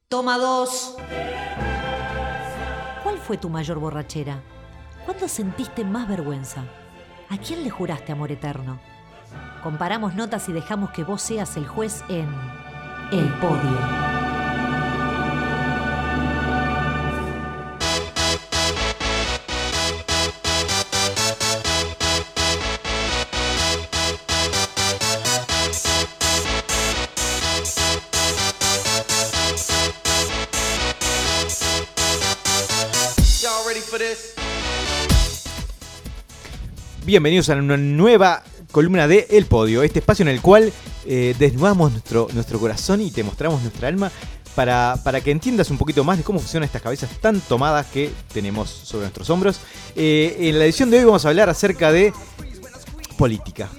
Toma dos. ¿Cuál fue tu mayor borrachera? ¿Cuándo sentiste más vergüenza? ¿A quién le juraste amor eterno? Comparamos notas y dejamos que vos seas el juez en El Podio. Bienvenidos a una nueva columna de El Podio, este espacio en el cual eh, desnudamos nuestro, nuestro corazón y te mostramos nuestra alma para, para que entiendas un poquito más de cómo funcionan estas cabezas tan tomadas que tenemos sobre nuestros hombros. Eh, en la edición de hoy vamos a hablar acerca de política.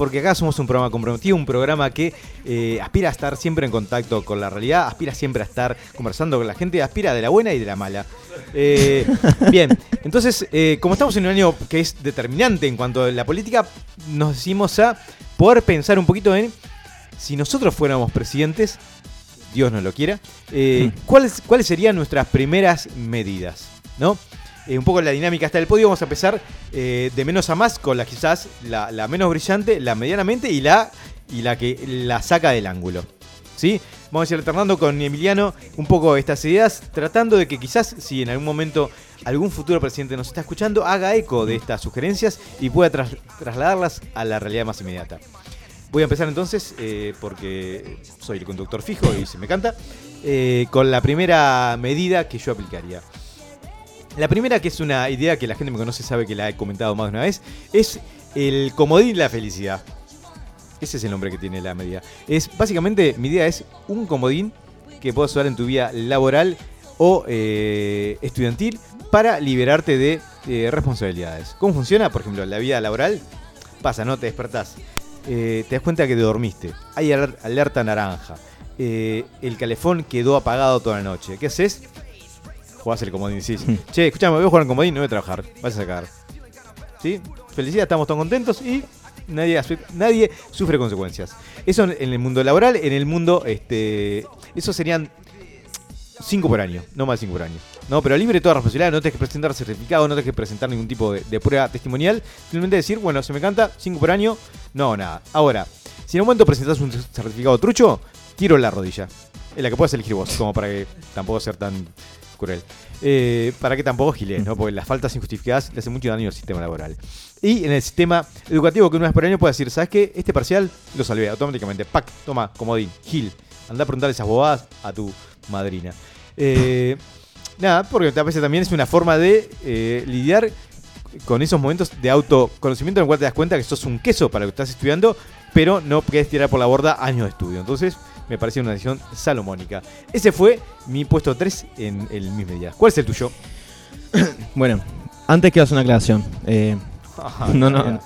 Porque acá somos un programa comprometido, un programa que eh, aspira a estar siempre en contacto con la realidad, aspira siempre a estar conversando con la gente, aspira de la buena y de la mala. Eh, bien, entonces, eh, como estamos en un año que es determinante en cuanto a la política, nos decimos a poder pensar un poquito en si nosotros fuéramos presidentes, Dios no lo quiera, ¿cuáles, ¿cuáles serían nuestras primeras medidas? ¿No? Eh, un poco la dinámica está del podio, vamos a empezar eh, de menos a más con la quizás la, menos brillante, la medianamente y la, y la que la saca del ángulo. ¿Sí? Vamos a ir alternando con Emiliano un poco estas ideas, tratando de que quizás si en algún momento algún futuro presidente nos está escuchando, haga eco de estas sugerencias y pueda tras- trasladarlas a la realidad más inmediata. Voy a empezar entonces, eh, porque soy el conductor fijo y se me canta, con la primera medida que yo aplicaría. La primera, que es una idea que la gente me conoce sabe que la he comentado más de una vez, es el comodín de la felicidad. Ese es el nombre que tiene la medida. Es básicamente, mi idea es un comodín que puedas usar en tu vida laboral o eh, estudiantil para liberarte de eh, responsabilidades. ¿Cómo funciona? Por ejemplo, la vida laboral pasa, ¿no? Te despertás, eh, te das cuenta que te dormiste, hay aler- alerta naranja, el calefón quedó apagado toda la noche. ¿Qué haces? Jugás el comodín y decís, che, escuchame, voy a jugar al comodín, no voy a trabajar, vas a sacar. ¿Sí? Felicidad, estamos todos contentos y nadie, nadie sufre consecuencias. Eso en en el mundo laboral, en el mundo, este, eso serían 5 por año, no más 5 por año. No, pero libre de toda responsabilidad, no tenés que presentar certificado, no tenés que presentar ningún tipo de, de prueba testimonial. Simplemente decir, bueno, se me canta 5 por año, no, nada. Ahora, si en un momento presentás un certificado trucho, tiro en la rodilla. Es la que puedes elegir vos, como para que tampoco ser tan Eh, para que tampoco giles, ¿no? Porque las faltas injustificadas le hacen mucho daño al sistema laboral. Y en el sistema educativo que una vez por año puede decir, ¿sabes qué? Este parcial lo salvé automáticamente. Pac, toma, comodín, gil. Anda a preguntar esas bobadas a tu madrina. Eh, nada, porque a veces también es una forma de eh, lidiar con esos momentos de autoconocimiento en el cual te das cuenta que sos un queso para lo que estás estudiando, pero no querés tirar por la borda años de estudio. Entonces, me pareció una decisión salomónica. Ese fue mi puesto 3 en el mis medidas. ¿Cuál es el tuyo? Bueno, antes quiero hacer una aclaración. Eh, no, no.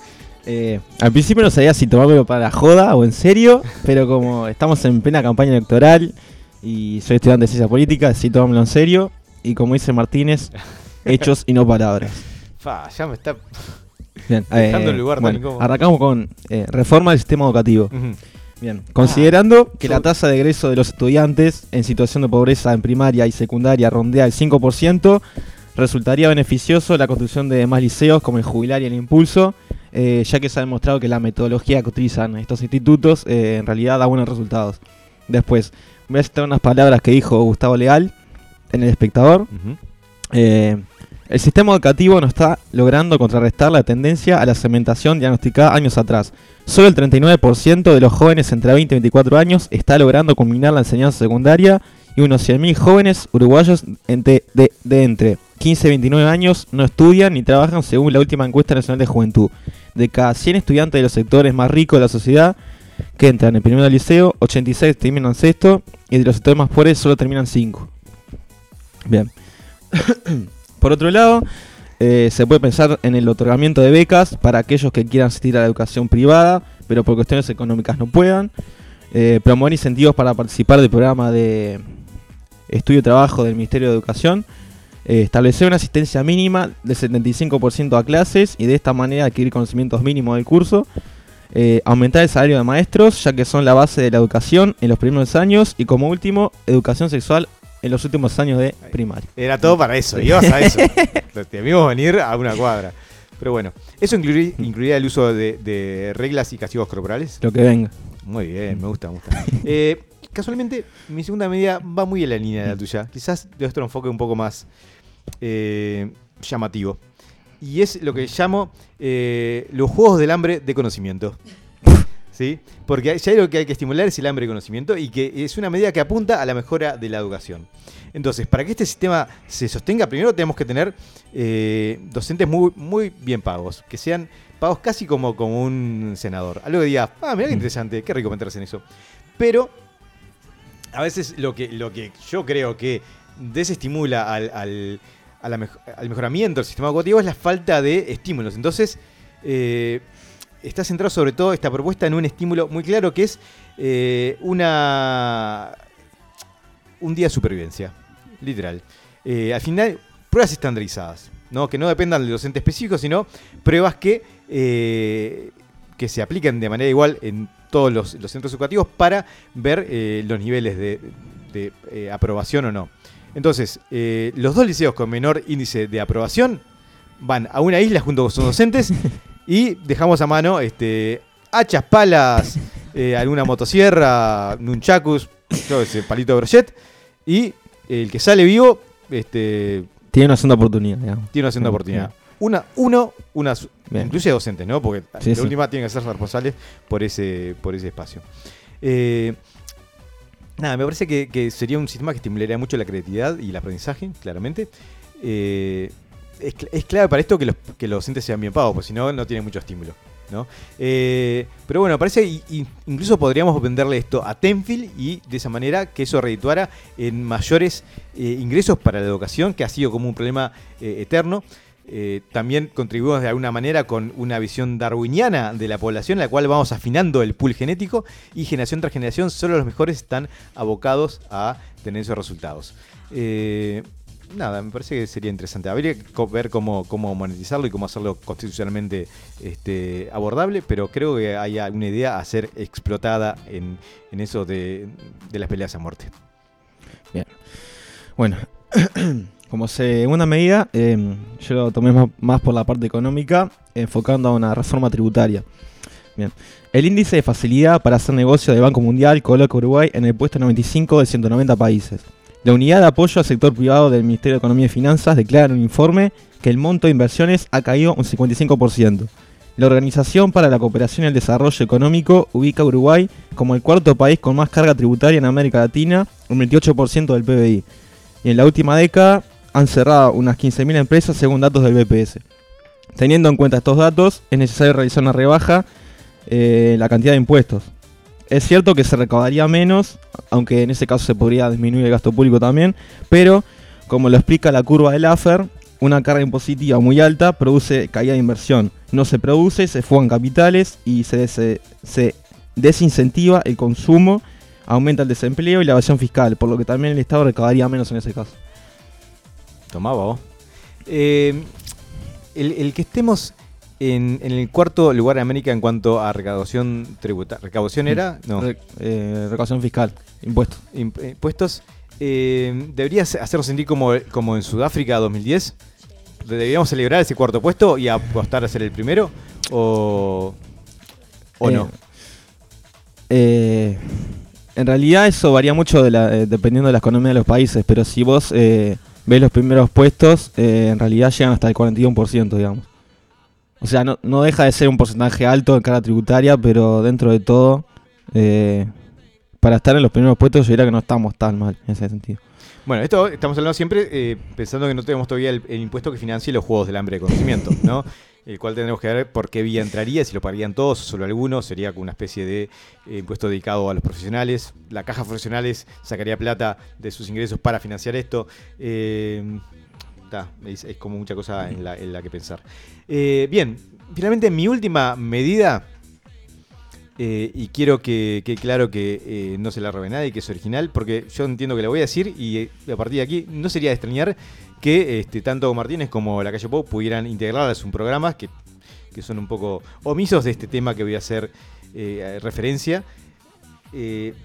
Eh, al principio no sabía si tomármelo para la joda o en serio, pero como estamos en plena campaña electoral y soy estudiante de ciencia política, decidí tomármelo en serio. Y como dice Martínez, hechos y no palabras. Fa, ya me está. Bien, Dejando el lugar tan bueno, arrancamos con eh, reforma del sistema educativo. Ujú. Bien, considerando que la tasa de egreso de los estudiantes en situación de pobreza en primaria y secundaria rondea el 5%, resultaría beneficioso la construcción de más liceos como el Jubilar y el Impulso, eh, ya que se ha demostrado que la metodología que utilizan estos institutos eh, en realidad da buenos resultados. Después, voy a citar unas palabras que dijo Gustavo Leal en El Espectador. Eh, el sistema educativo no está logrando contrarrestar la tendencia a la cementación diagnosticada años atrás. Solo el 39% de los jóvenes entre 20 y 24 años está logrando culminar la enseñanza secundaria y unos 100.000 jóvenes uruguayos de entre 15 y 29 años no estudian ni trabajan según la última encuesta nacional de juventud. De cada 100 estudiantes de los sectores más ricos de la sociedad que entran en primero del liceo, 86 terminan sexto y de los sectores más pobres solo terminan 5. Bien. Por otro lado, eh, se puede pensar en el otorgamiento de becas para aquellos que quieran asistir a la educación privada, pero por cuestiones económicas no puedan. Eh, promover incentivos para participar del programa de estudio y trabajo del Ministerio de Educación. Eh, establecer una asistencia mínima del 75% a clases y de esta manera adquirir conocimientos mínimos del curso. Aumentar el salario de maestros, ya que son la base de la educación en los primeros años. Y como último, educación sexual en los últimos años de primaria. Era todo para eso, ibas a eso. Te vimos venir a una cuadra. Pero bueno, ¿eso incluiría, incluiría el uso de, de reglas y castigos corporales? Lo que venga. Muy bien, me gusta, me gusta. Eh, casualmente, mi segunda medida va muy en la línea de la tuya. Quizás de otro enfoque un poco más eh, llamativo. Y es lo que llamo eh, los juegos del hambre de conocimiento. ¿Sí? Porque hay algo que hay que estimular es el hambre de conocimiento y que es una medida que apunta a la mejora de la educación. Entonces, para que este sistema se sostenga, primero tenemos que tener eh, docentes muy, muy bien pagos, que sean pagos casi como, como un senador. Algo que diga, ah, mira qué interesante, qué rico meterse en eso. Pero a veces lo que, lo que yo creo que desestimula al, al, a la mej- al mejoramiento del sistema educativo es la falta de estímulos. Entonces, eh, está centrado sobre todo esta propuesta en un estímulo muy claro que es eh, una un día de supervivencia, literal. Eh, al final, pruebas estandarizadas, ¿no? que no dependan del docente específico, sino pruebas que, eh, que se aplican de manera igual en todos los, los centros educativos para ver los niveles de, de, aprobación o no. Entonces, los dos liceos con menor índice de aprobación van a una isla junto con sus docentes y dejamos a mano este, hachas, palas, eh, alguna motosierra, nunchakus, yo ese palito de brochet, y el que sale vivo este, Tiene una segunda oportunidad, digamos. tiene una segunda oportunidad. Una, uno, una, Bien. incluye docentes, ¿no? Porque Sí, de sí. última tienen que ser responsables por ese, por ese espacio. Eh, nada, me parece que, que sería un sistema que estimularía mucho la creatividad y el aprendizaje, claramente. Eh, es, es clave para esto que los, que los docentes sean bien pagos, porque si no, no tienen mucho estímulo. ¿no? Eh, pero bueno, parece i- i- incluso podríamos venderle esto a Tenfield y de esa manera que eso redituara en mayores eh, ingresos para la educación, que ha sido como un problema eh, eterno. También contribuimos de alguna manera con una visión darwiniana de la población, la cual vamos afinando el pool genético y generación tras generación solo los mejores están abocados a tener esos resultados. Nada, me parece que sería interesante. Habría que ver cómo, cómo monetizarlo y cómo hacerlo constitucionalmente este, abordable, pero creo que hay una idea a ser explotada en, en eso de, de las peleas a muerte. Bueno, como segunda medida, eh, yo lo tomé más, por la parte económica, enfocando a una reforma tributaria. Bien. El índice de facilidad para hacer negocio del Banco Mundial coloca a Uruguay en el puesto 95 de 190 países. La unidad de apoyo al sector privado del Ministerio de Economía y Finanzas declara en un informe que el monto de inversiones ha caído un 55%. La Organización para la Cooperación y el Desarrollo Económico ubica a Uruguay como el cuarto país con más carga tributaria en América Latina, un 28% del PBI. Y en la última década han cerrado unas 15.000 empresas según datos del BPS. Teniendo en cuenta estos datos, es necesario realizar una rebaja eh, en la cantidad de impuestos. Es cierto que se recaudaría menos, aunque en ese caso se podría disminuir el gasto público también, pero como lo explica la curva del AFER, una carga impositiva muy alta produce caída de inversión. No se produce, se fugan capitales y se, des- se desincentiva el consumo, aumenta el desempleo y la evasión fiscal, por lo que también el Estado recaudaría menos en ese caso. Tomaba vos. Eh, el que estemos en, en el cuarto lugar en América en cuanto a recaudación tributaria. ¿Recaudación era? No. Re- eh, recaudación fiscal, impuestos. Imp- impuestos. Eh, ¿Debería hacernos sentir como, como en Sudáfrica 2010? ¿Deberíamos celebrar ese cuarto puesto y apostar a ser el primero? ¿O, o Eh, no? eh, en realidad eso varía mucho de la- eh, dependiendo de la economía de los países, pero si vos eh, ves los primeros puestos, eh, en realidad llegan hasta el 41%, digamos. O sea, no, no deja de ser un porcentaje alto en carga tributaria, pero dentro de todo, eh, para estar en los primeros puestos yo diría que no estamos tan mal en ese sentido. Bueno, esto estamos hablando siempre eh, pensando que no tenemos todavía el, el impuesto que financie los juegos del hambre de conocimiento, ¿no? El cual tendremos que ver por qué vía entraría, si lo pagarían todos o solo algunos, sería como una especie de eh, impuesto dedicado a los profesionales. La caja profesionales sacaría plata de sus ingresos para financiar esto. Eh, ta, es, como mucha cosa en la, en la que pensar. Eh, bien, finalmente mi última medida, eh, y quiero que quede claro que eh, no se la robe nadie, que es original, porque yo entiendo que la voy a decir y a partir de aquí no sería de extrañar que este, tanto Martínez como la calle Pop pudieran integrarlas en un programa que, que son un poco omisos de este tema que voy a hacer referencia.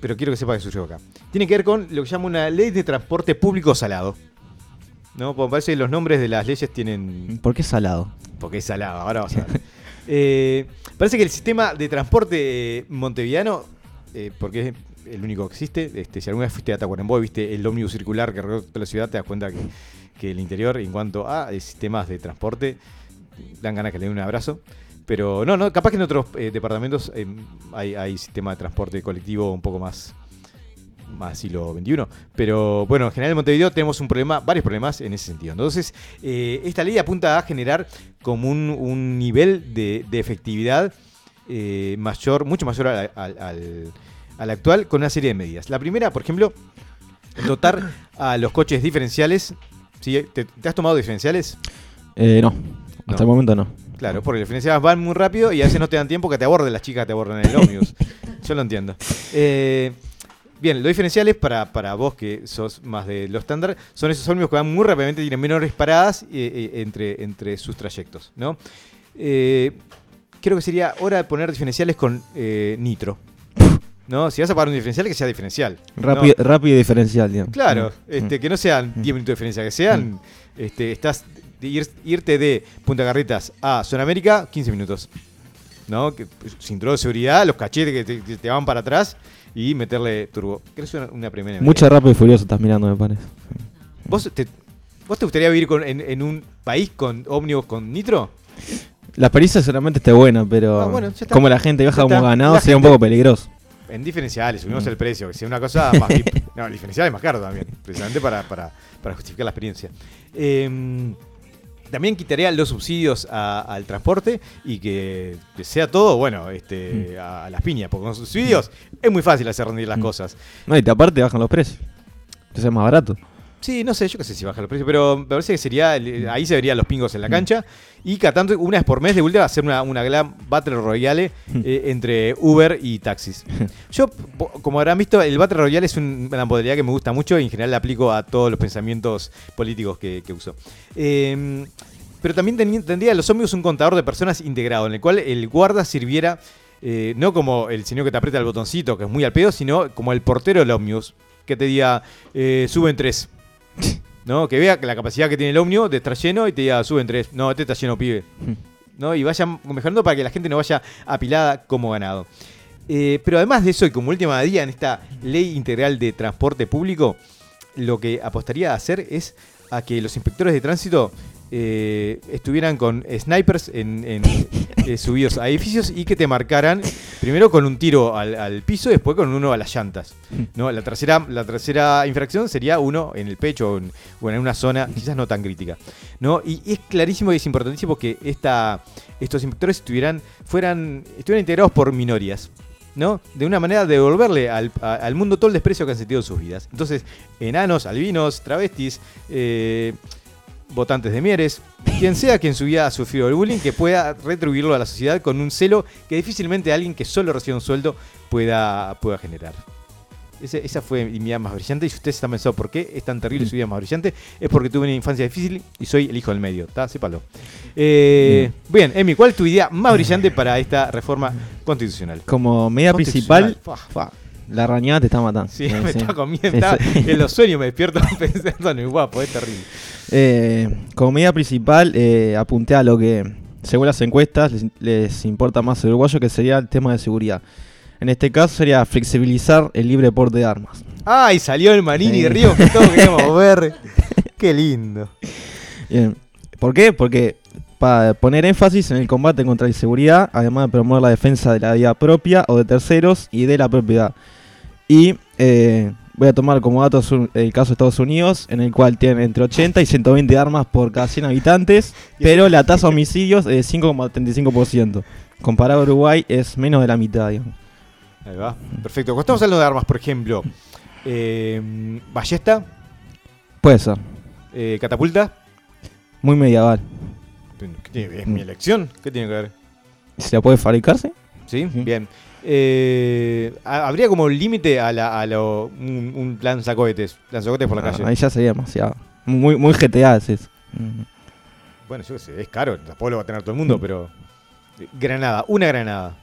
pero quiero que sepa que surgió acá. Tiene que ver con lo que llama una ley de transporte público salado. ¿No? Porque parece que los nombres de las leyes tienen ¿Por qué salado? porque es salado, ahora vamos a ver. Eh, parece que el sistema de transporte montevideano, eh, porque es el único que existe, este, si alguna vez fuiste a Tacuarembó y viste el ómnibus circular que recorre toda la ciudad, te das cuenta que, que el interior, en cuanto a eh, sistemas de transporte, dan ganas que le den un abrazo. Pero no, no, capaz que en otros eh, departamentos eh, hay, hay sistema de transporte colectivo un poco más más siglo XXI. Pero bueno, en general en Montevideo tenemos un problema, varios problemas en ese sentido. Entonces, eh, esta ley apunta a generar como un, un nivel de, de efectividad eh, mayor, mucho mayor al, al- al- al actual, con una serie de medidas. La primera, por ejemplo, dotar a los coches diferenciales. ¿sí? ¿Te, te has tomado diferenciales? Eh, no, hasta No. el momento no. Claro, porque los diferenciales van muy rápido y a veces no te dan tiempo que te aborden las chicas que te aborden en el ómnibus. Yo lo entiendo. Eh, bien, los diferenciales para, para vos que sos más de lo estándar son esos ómnibus que van muy rápidamente, tienen menores paradas eh, eh, entre, entre sus trayectos, ¿no? Eh, creo que sería hora de poner diferenciales con eh, nitro. ¿No? Si vas a pagar un diferencial, que sea diferencial. ¿no? Rápido, rápido y diferencial, digamos. Claro, Mm. este, que no sean 10 minutos de diferencia, que sean, este, estás de ir- irte de Punta Carretas a Zona América, 15 minutos. ¿No? Que, pues, cinturón de seguridad, los cachetes que te, que te van para atrás y meterle turbo. ¿Querés una, una primera? Mucho rápido y furioso estás mirando, me parece. ¿Vos te, ¿Vos te gustaría vivir con- en, en un país con ómnibus con nitro? La experiencia seguramente esté buena, pero Ah, bueno, como la gente viaja Ya como ganado, La sería un poco peligroso. En diferenciales, subimos Mm. el precio, que sea una cosa más. No, el diferencial es más caro también, precisamente para, para, para justificar la experiencia. Eh, también quitaría los subsidios a- al transporte y que, sea todo, bueno, este, a, a las piñas, porque con subsidios es muy fácil hacer rendir las Mm. cosas. No, y te aparte bajan los precios. Entonces es más barato. Sí, no sé, yo qué sé si baja los precios, pero me parece que sería, el- ahí se verían los pingos en la cancha y cada tanto, una vez por mes de última, hacer una, una gran Battle Royale eh, entre Uber y taxis. Yo, como habrán visto, el Battle Royale es un- una modalidad que me gusta mucho y en general la aplico a todos los pensamientos políticos que, que uso. Eh, pero también tendría los ómnibus un contador de personas integrado, en el cual el guarda sirviera eh, no como el señor que te aprieta el botoncito, que es muy al pedo, sino como el portero del ómnibus, que te diga, eh, suben tres. ¿No? Que vea la capacidad que tiene el ómnibus de estar lleno y te diga, suben tres. No, este está lleno, pibe. ¿No? Y vayan mejorando para que la gente no vaya apilada como ganado. Eh, pero además de eso, y como última medida en esta ley integral de transporte público, lo que apostaría a hacer es a que los inspectores de tránsito eh, estuvieran con snipers en, en, eh, subidos a edificios y que te marcaran primero con un tiro al, al piso y después con uno a las llantas. ¿no? La, tercera, la tercera infracción sería uno en el pecho o en, una zona quizás no tan crítica. ¿no? Y es clarísimo y es importantísimo que esta, estos inspectores estuvieran, fueran, estuvieran integrados por minorías. ¿no? De una manera de devolverle al, a- al mundo todo el desprecio que han sentido en sus vidas. Entonces, enanos, albinos, travestis, eh, votantes de Mieres, quien sea quien su vida ha sufrido el bullying, que pueda retribuirlo a la sociedad con un celo que difícilmente alguien que solo recibe un sueldo pueda, pueda generar. Ese- esa fue mi vida más brillante. Y si ustedes están pensando por qué es tan terrible su vida más brillante, es porque tuve una infancia difícil y soy el hijo del medio. ¿Está? Sépalo. Eh, bien, Emi, ¿cuál es tu idea más brillante para esta reforma constitucional? Como medida principal, fa, la rañada te está matando. Sí, me está comiendo. Está- en los sueños me despierto pensando en el guapo, es terrible. Eh, como medida principal, eh, apunté a lo que, según las encuestas, les, les importa más al uruguayo, que sería el tema de seguridad. En este caso sería flexibilizar el libre porte de armas. ¡Ay! Salió el Marini Sí. Río que todos queríamos ver. Qué lindo. Bien. ¿Por qué? Porque para poner énfasis en el combate contra la inseguridad, además de promover la defensa de la vida propia o de terceros y de la propiedad. Y eh, voy a tomar como datos un- el caso de Estados Unidos, en el cual tienen entre 80 y 120 armas por cada 100 habitantes, pero la tasa de homicidios es 5,35%. Comparado a Uruguay es menos de la mitad, digamos. Ahí va. Perfecto. Cuando estamos hablando de armas, por ejemplo, eh, ballesta, Puede ser. eh, catapulta. Muy medieval. ¿Qué tiene- ¿Es mi elección? ¿Qué tiene que ver? ¿Se la puede fabricarse? ¿Sí? Bien. Eh, ha- ¿Habría como un límite a, la, a lo, un, un lanzacohetes? Lanzacohetes por la Ah, calle. ahí ya sería demasiado. Muy, muy GTA es eso. Mm. Bueno, yo qué sé, es caro, tampoco lo va a tener todo el mundo, pero. Granada, una granada.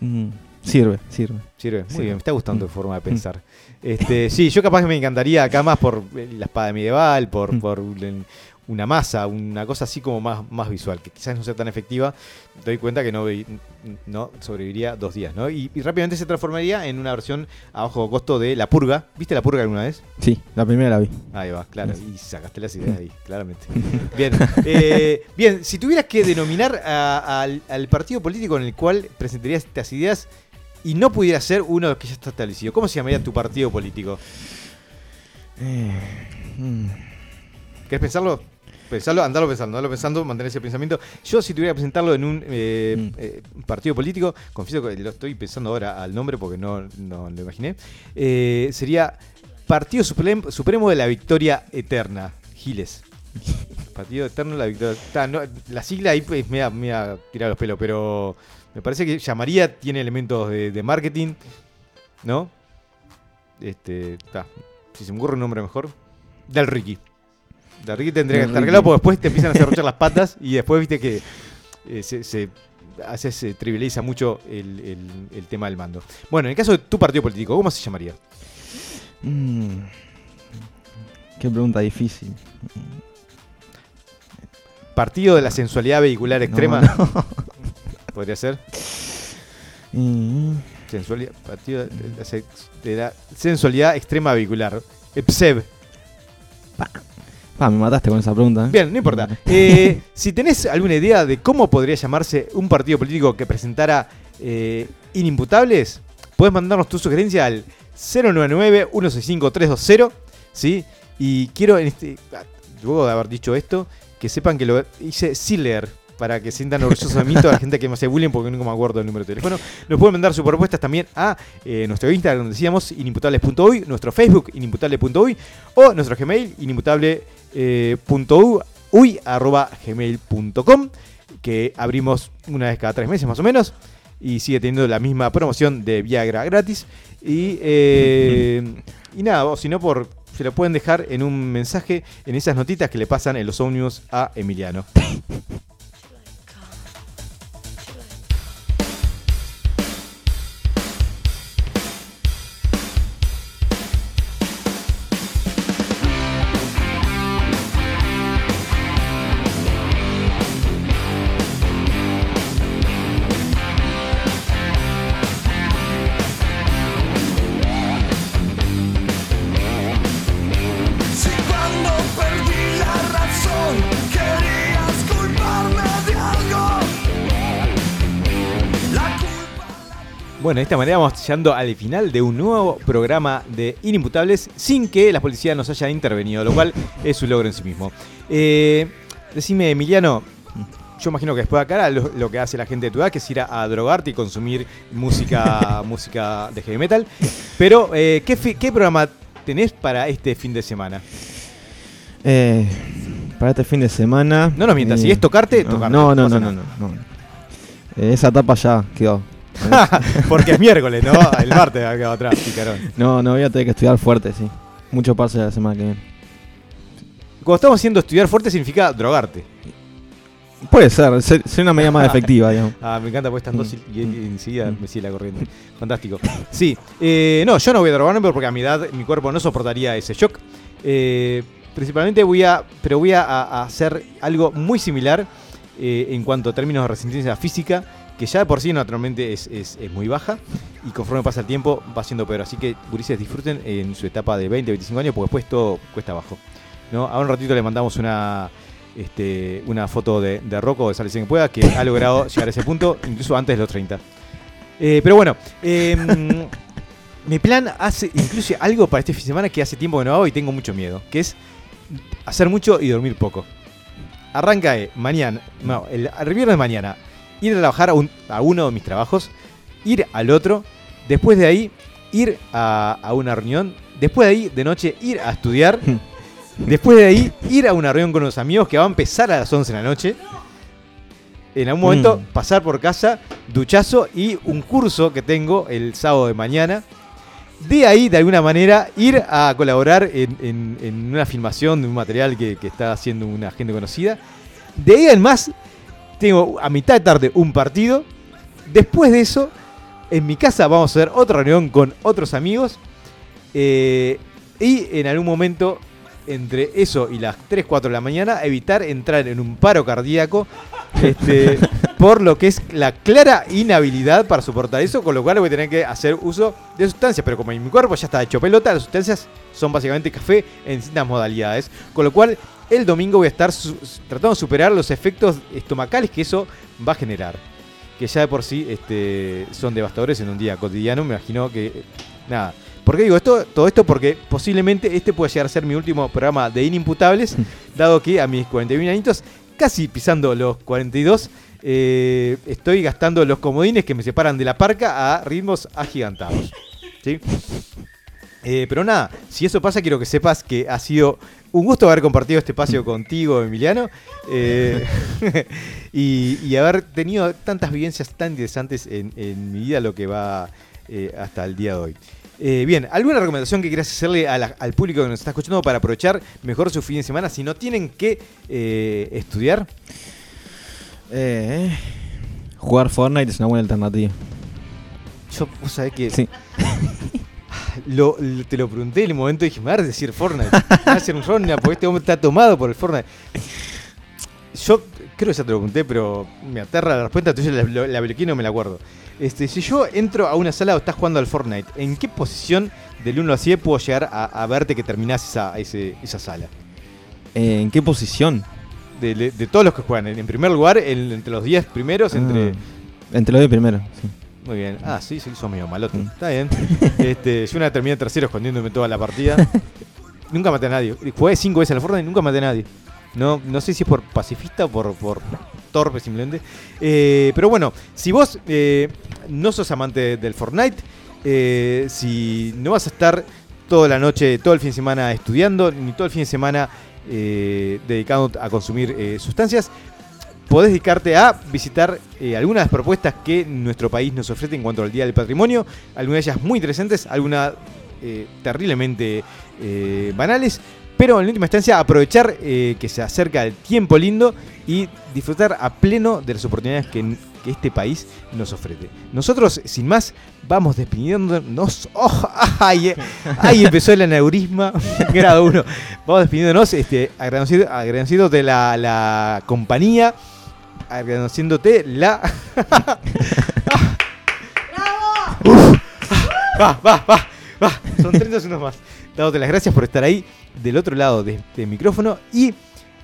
Mm, Sirve, sirve. Sirve. Muy bien, me está gustando tu Mm. forma de pensar. Este, sí, yo capaz que me encantaría acá más por eh, la espada medieval, por, Mm. Una masa, una cosa así como más, más visual, que quizás no sea tan efectiva, doy cuenta que no, no sobreviviría dos días, ¿no? Y, y rápidamente se transformaría en una versión a bajo costo de La Purga. ¿Viste La Purga alguna vez? Sí, la primera la vi. Ahí va, claro. Y sacaste las ideas ahí, claramente. Bien, eh, bien si tuvieras que denominar a- al, al partido político en el cual presentarías estas ideas y no pudiera ser uno que ya está establecido, ¿cómo se llamaría tu partido político? Eh, mm, ¿Querés pensarlo? Pensarlo, andalo pensando, andalo pensando, mantener ese pensamiento. Yo, si tuviera que presentarlo en un eh, Mm. eh, partido político, confieso que lo estoy pensando ahora al nombre porque no, no lo imaginé, eh, sería Partido Suprem- Supremo de la Victoria Eterna, Giles. Partido Eterno de la Victoria. Ta, no, la sigla ahí pues, me me ha tirado los pelos, pero me parece que llamaría, tiene elementos de, de marketing, ¿no? Este, ta, si se me ocurre un nombre mejor, Del Ricky. Del Ricky tendría que estar claro porque después te empiezan a cerruchar las patas y después viste que eh, se, se, hace- se trivializa mucho el, el- el tema del mando. Bueno, en el caso de tu partido político, ¿cómo se llamaría? mm. Qué pregunta difícil. Partido de la sensualidad vehicular extrema. No, no. Podría ser. Mm, Sensualidad, partido de la, de la sensualidad extrema vehicular. EPSEB. Pa, me mataste con esa pregunta. ¿eh? Bien, no importa. Eh, si tenés alguna idea de cómo podría llamarse un partido político que presentara eh, inimputables, puedes mandarnos tu sugerencia al 099-165-320. ¿sí? Y quiero, en este, luego de haber dicho esto, que sepan que lo hice sin leer. Para que sientan orgullosos de mí toda la gente que me hace bullying porque nunca me acuerdo del número de teléfono. Nos pueden mandar sus propuestas también a eh, nuestro Instagram, donde decíamos inimputables.uy, nuestro Facebook inimputable.uy o nuestro Gmail inimputable eh, arroba gmail.com que abrimos una vez cada tres meses más o menos y sigue teniendo la misma promoción de Viagra gratis y, eh, y nada, o si no por se lo pueden dejar en un mensaje en esas notitas que le pasan en los ómnibus a Emiliano. Bueno, de esta manera vamos llegando al final de un nuevo programa de Inimputables sin que la policía nos haya intervenido, lo cual es un logro en sí mismo. Eh, decime, Emiliano, yo imagino que después de acá lo, lo que hace la gente de tu edad que es ir a, a drogarte y consumir música, música de heavy metal. Pero, eh, ¿qué, fi- ¿qué programa tenés para este fin de semana? Eh, para este fin de semana. No nos mientas, eh, si es tocarte, no, tocarte, No, no, no, no, no, no. Eh, esa etapa ya quedó. Porque es miércoles, ¿no? El martes acá atrás, picarón. No, no voy a tener que estudiar fuerte, sí. Mucho parse la semana que viene. Cuando estamos haciendo estudiar fuerte significa drogarte. Puede ser, ser, ser una medida más efectiva, digamos. Ah, me encanta porque estás Mm. dócil y y enseguida me sigue la corriente. Fantástico. Sí, eh, no, yo no voy a drogarme porque a mi edad mi cuerpo no soportaría ese shock. Eh, principalmente voy a, pero voy a, a hacer algo muy similar eh, en cuanto a términos de resistencia física, que ya de por sí naturalmente es, es- es muy baja y conforme pasa el tiempo va siendo peor. Así que, gurises, disfruten en su etapa de 20, 25 años porque después todo cuesta abajo. ¿no? A un ratito le mandamos una, este, una foto de, de Rocco de Sálvese quien pueda, que ha logrado llegar a ese punto, incluso antes de los 30. Eh, pero bueno, em, mi plan hace, incluye algo para este fin de semana que hace tiempo que no hago y tengo mucho miedo, que es hacer mucho y dormir poco. Arranca eh, mañana, no, el, el viernes de mañana, ir a trabajar a, un- a uno de mis trabajos, ir al otro, después de ahí ir a, a una reunión, después de ahí de noche ir a estudiar, después de ahí ir a una reunión con unos amigos que va a empezar a las 11 de la noche. En algún momento Mm. pasar por casa, duchazo y un curso que tengo el sábado de mañana. De ahí, de alguna manera, ir a colaborar en, en- en una filmación de un material que, que está haciendo una gente conocida. De ahí en más, tengo a mitad de tarde un partido. Después de eso, en mi casa vamos a hacer otra reunión con otros amigos. Eh, y en algún momento entre eso y las 3, 4 de la mañana, evitar entrar en un paro cardíaco este, por lo que es la clara inhabilidad para soportar eso, con lo cual voy a tener que hacer uso de sustancias, pero como en mi cuerpo ya está hecho pelota, las sustancias son básicamente café en distintas modalidades, con lo cual el domingo voy a estar tratando de superar los efectos estomacales que eso va a generar, que ya de por sí este, son devastadores en un día cotidiano, me imagino que nada. ¿Por qué digo esto? Todo esto porque posiblemente este puede llegar a ser mi último programa de Inimputables, dado que a mis 41 añitos, casi pisando los 42, eh, estoy gastando los comodines que me separan de la parca a ritmos agigantados. ¿sí? Eh, pero nada, si eso pasa, quiero que sepas que ha sido un gusto haber compartido este espacio contigo, Emiliano, eh, y, y haber tenido tantas vivencias tan interesantes en, en mi vida, lo que va eh, hasta el día de hoy. Eh, bien, ¿alguna recomendación que quieras hacerle a la- al público que nos está escuchando para aprovechar mejor su fin de semana si no tienen que estudiar? Jugar Fortnite es una buena alternativa. Yo, vos sabés que Sí. lo, lo- te lo pregunté en el momento y dije, me vas a decir Fortnite. Me vas a decir un Fortnite porque este hombre está tomado por el Fortnite. Yo creo que ya te lo pregunté, pero me aterra la respuesta, entonces la, la, la bloqueé y no me la acuerdo. Este, si yo entro a una sala o estás jugando al Fortnite, ¿en qué posición del 1 al 100 puedo llegar a, a verte que terminás esa, ese- esa sala? ¿En qué posición? De, de- de todos los que juegan, en, primer lugar, en- entre los 10 primeros, entre... Ah, entre los de primero. sí. Muy bien. Ah, sí, sí, sos medio malote. Mm. Está bien. Este, yo una terminé tercero escondiéndome toda la partida. nunca maté a nadie. Jugué cinco veces a la Fortnite y nunca maté a nadie. No, no sé si es por pacifista o por, por torpe simplemente. Eh, pero bueno, si vos eh, no sos amante del Fortnite, eh, si no vas a estar toda la noche, todo el fin de semana estudiando, ni todo el fin de semana eh, dedicado a consumir eh, sustancias, podés dedicarte a visitar eh, algunas de propuestas que nuestro país nos ofrece en cuanto al Día del Patrimonio, algunas de ellas muy interesantes, algunas eh, terriblemente eh, banales, pero en última instancia aprovechar eh, que se acerca el tiempo lindo y disfrutar a pleno de las oportunidades que, este país nos ofrece. Nosotros, sin más, vamos despidiéndonos. ¡Oh! ¡Ay! ¡Ay! Empezó el aneurisma, grado 1. Vamos despidiéndonos, este, agradecido, agradeciéndote la, la compañía, agradeciéndote la. ¡Bravo! Va, va, va, va. Son 30 segundos más. Dándote las gracias por estar ahí del otro lado de este micrófono y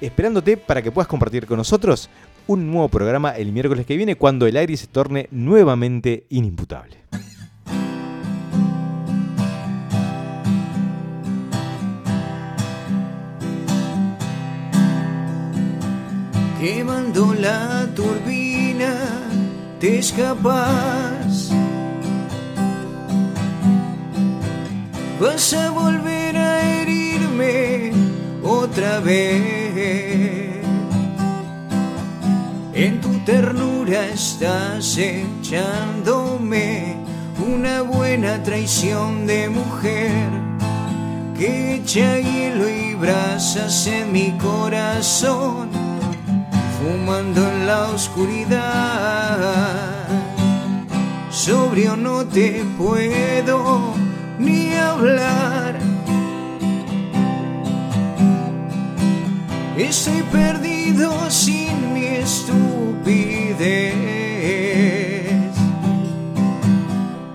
esperándote para que puedas compartir con nosotros un nuevo programa el miércoles que viene cuando el aire se torne nuevamente inimputable. Quemando la turbina, te escapas. Vas a volver a herirme otra vez. En tu ternura estás echándome una buena traición de mujer que echa hielo y brasas en mi corazón, fumando en la oscuridad. Sobrio no te puedo ni hablar. Estoy perdido sin mi estupidez.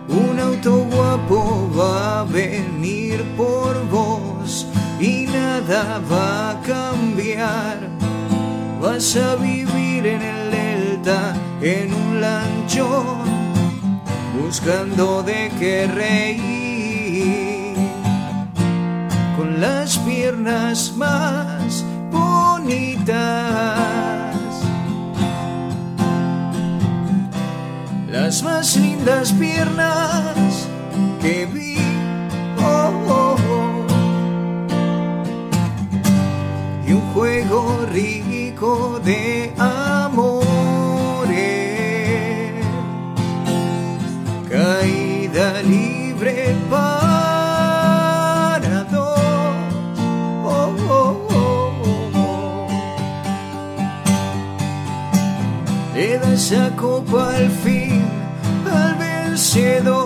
Un auto guapo va a venir por vos y nada va a cambiar. Vas a vivir en el delta en un lanchón, buscando de qué reír con las piernas más bonitas. Las más lindas piernas que vi. Oh, oh, oh. Y un juego de amores. Caída libre para dos. Oh, oh, oh, oh. Le da esa copa al fin al vencedor.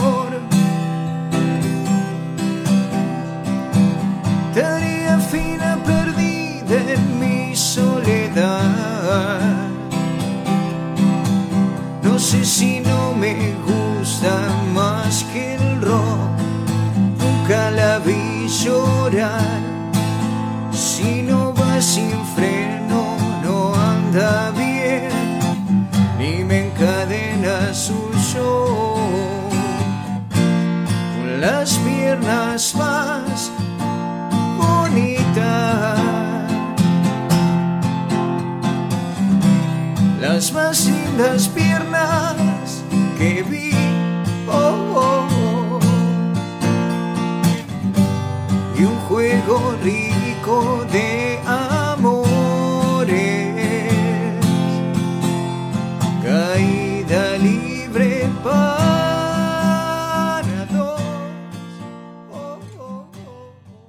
No sé si no me gusta más que el rock. Nunca la vi llorar. Si no va sin freno, no anda bien. Ni me encadena su show. Con las las más lindas piernas que vi. Oh, oh, oh. Y un juego rico de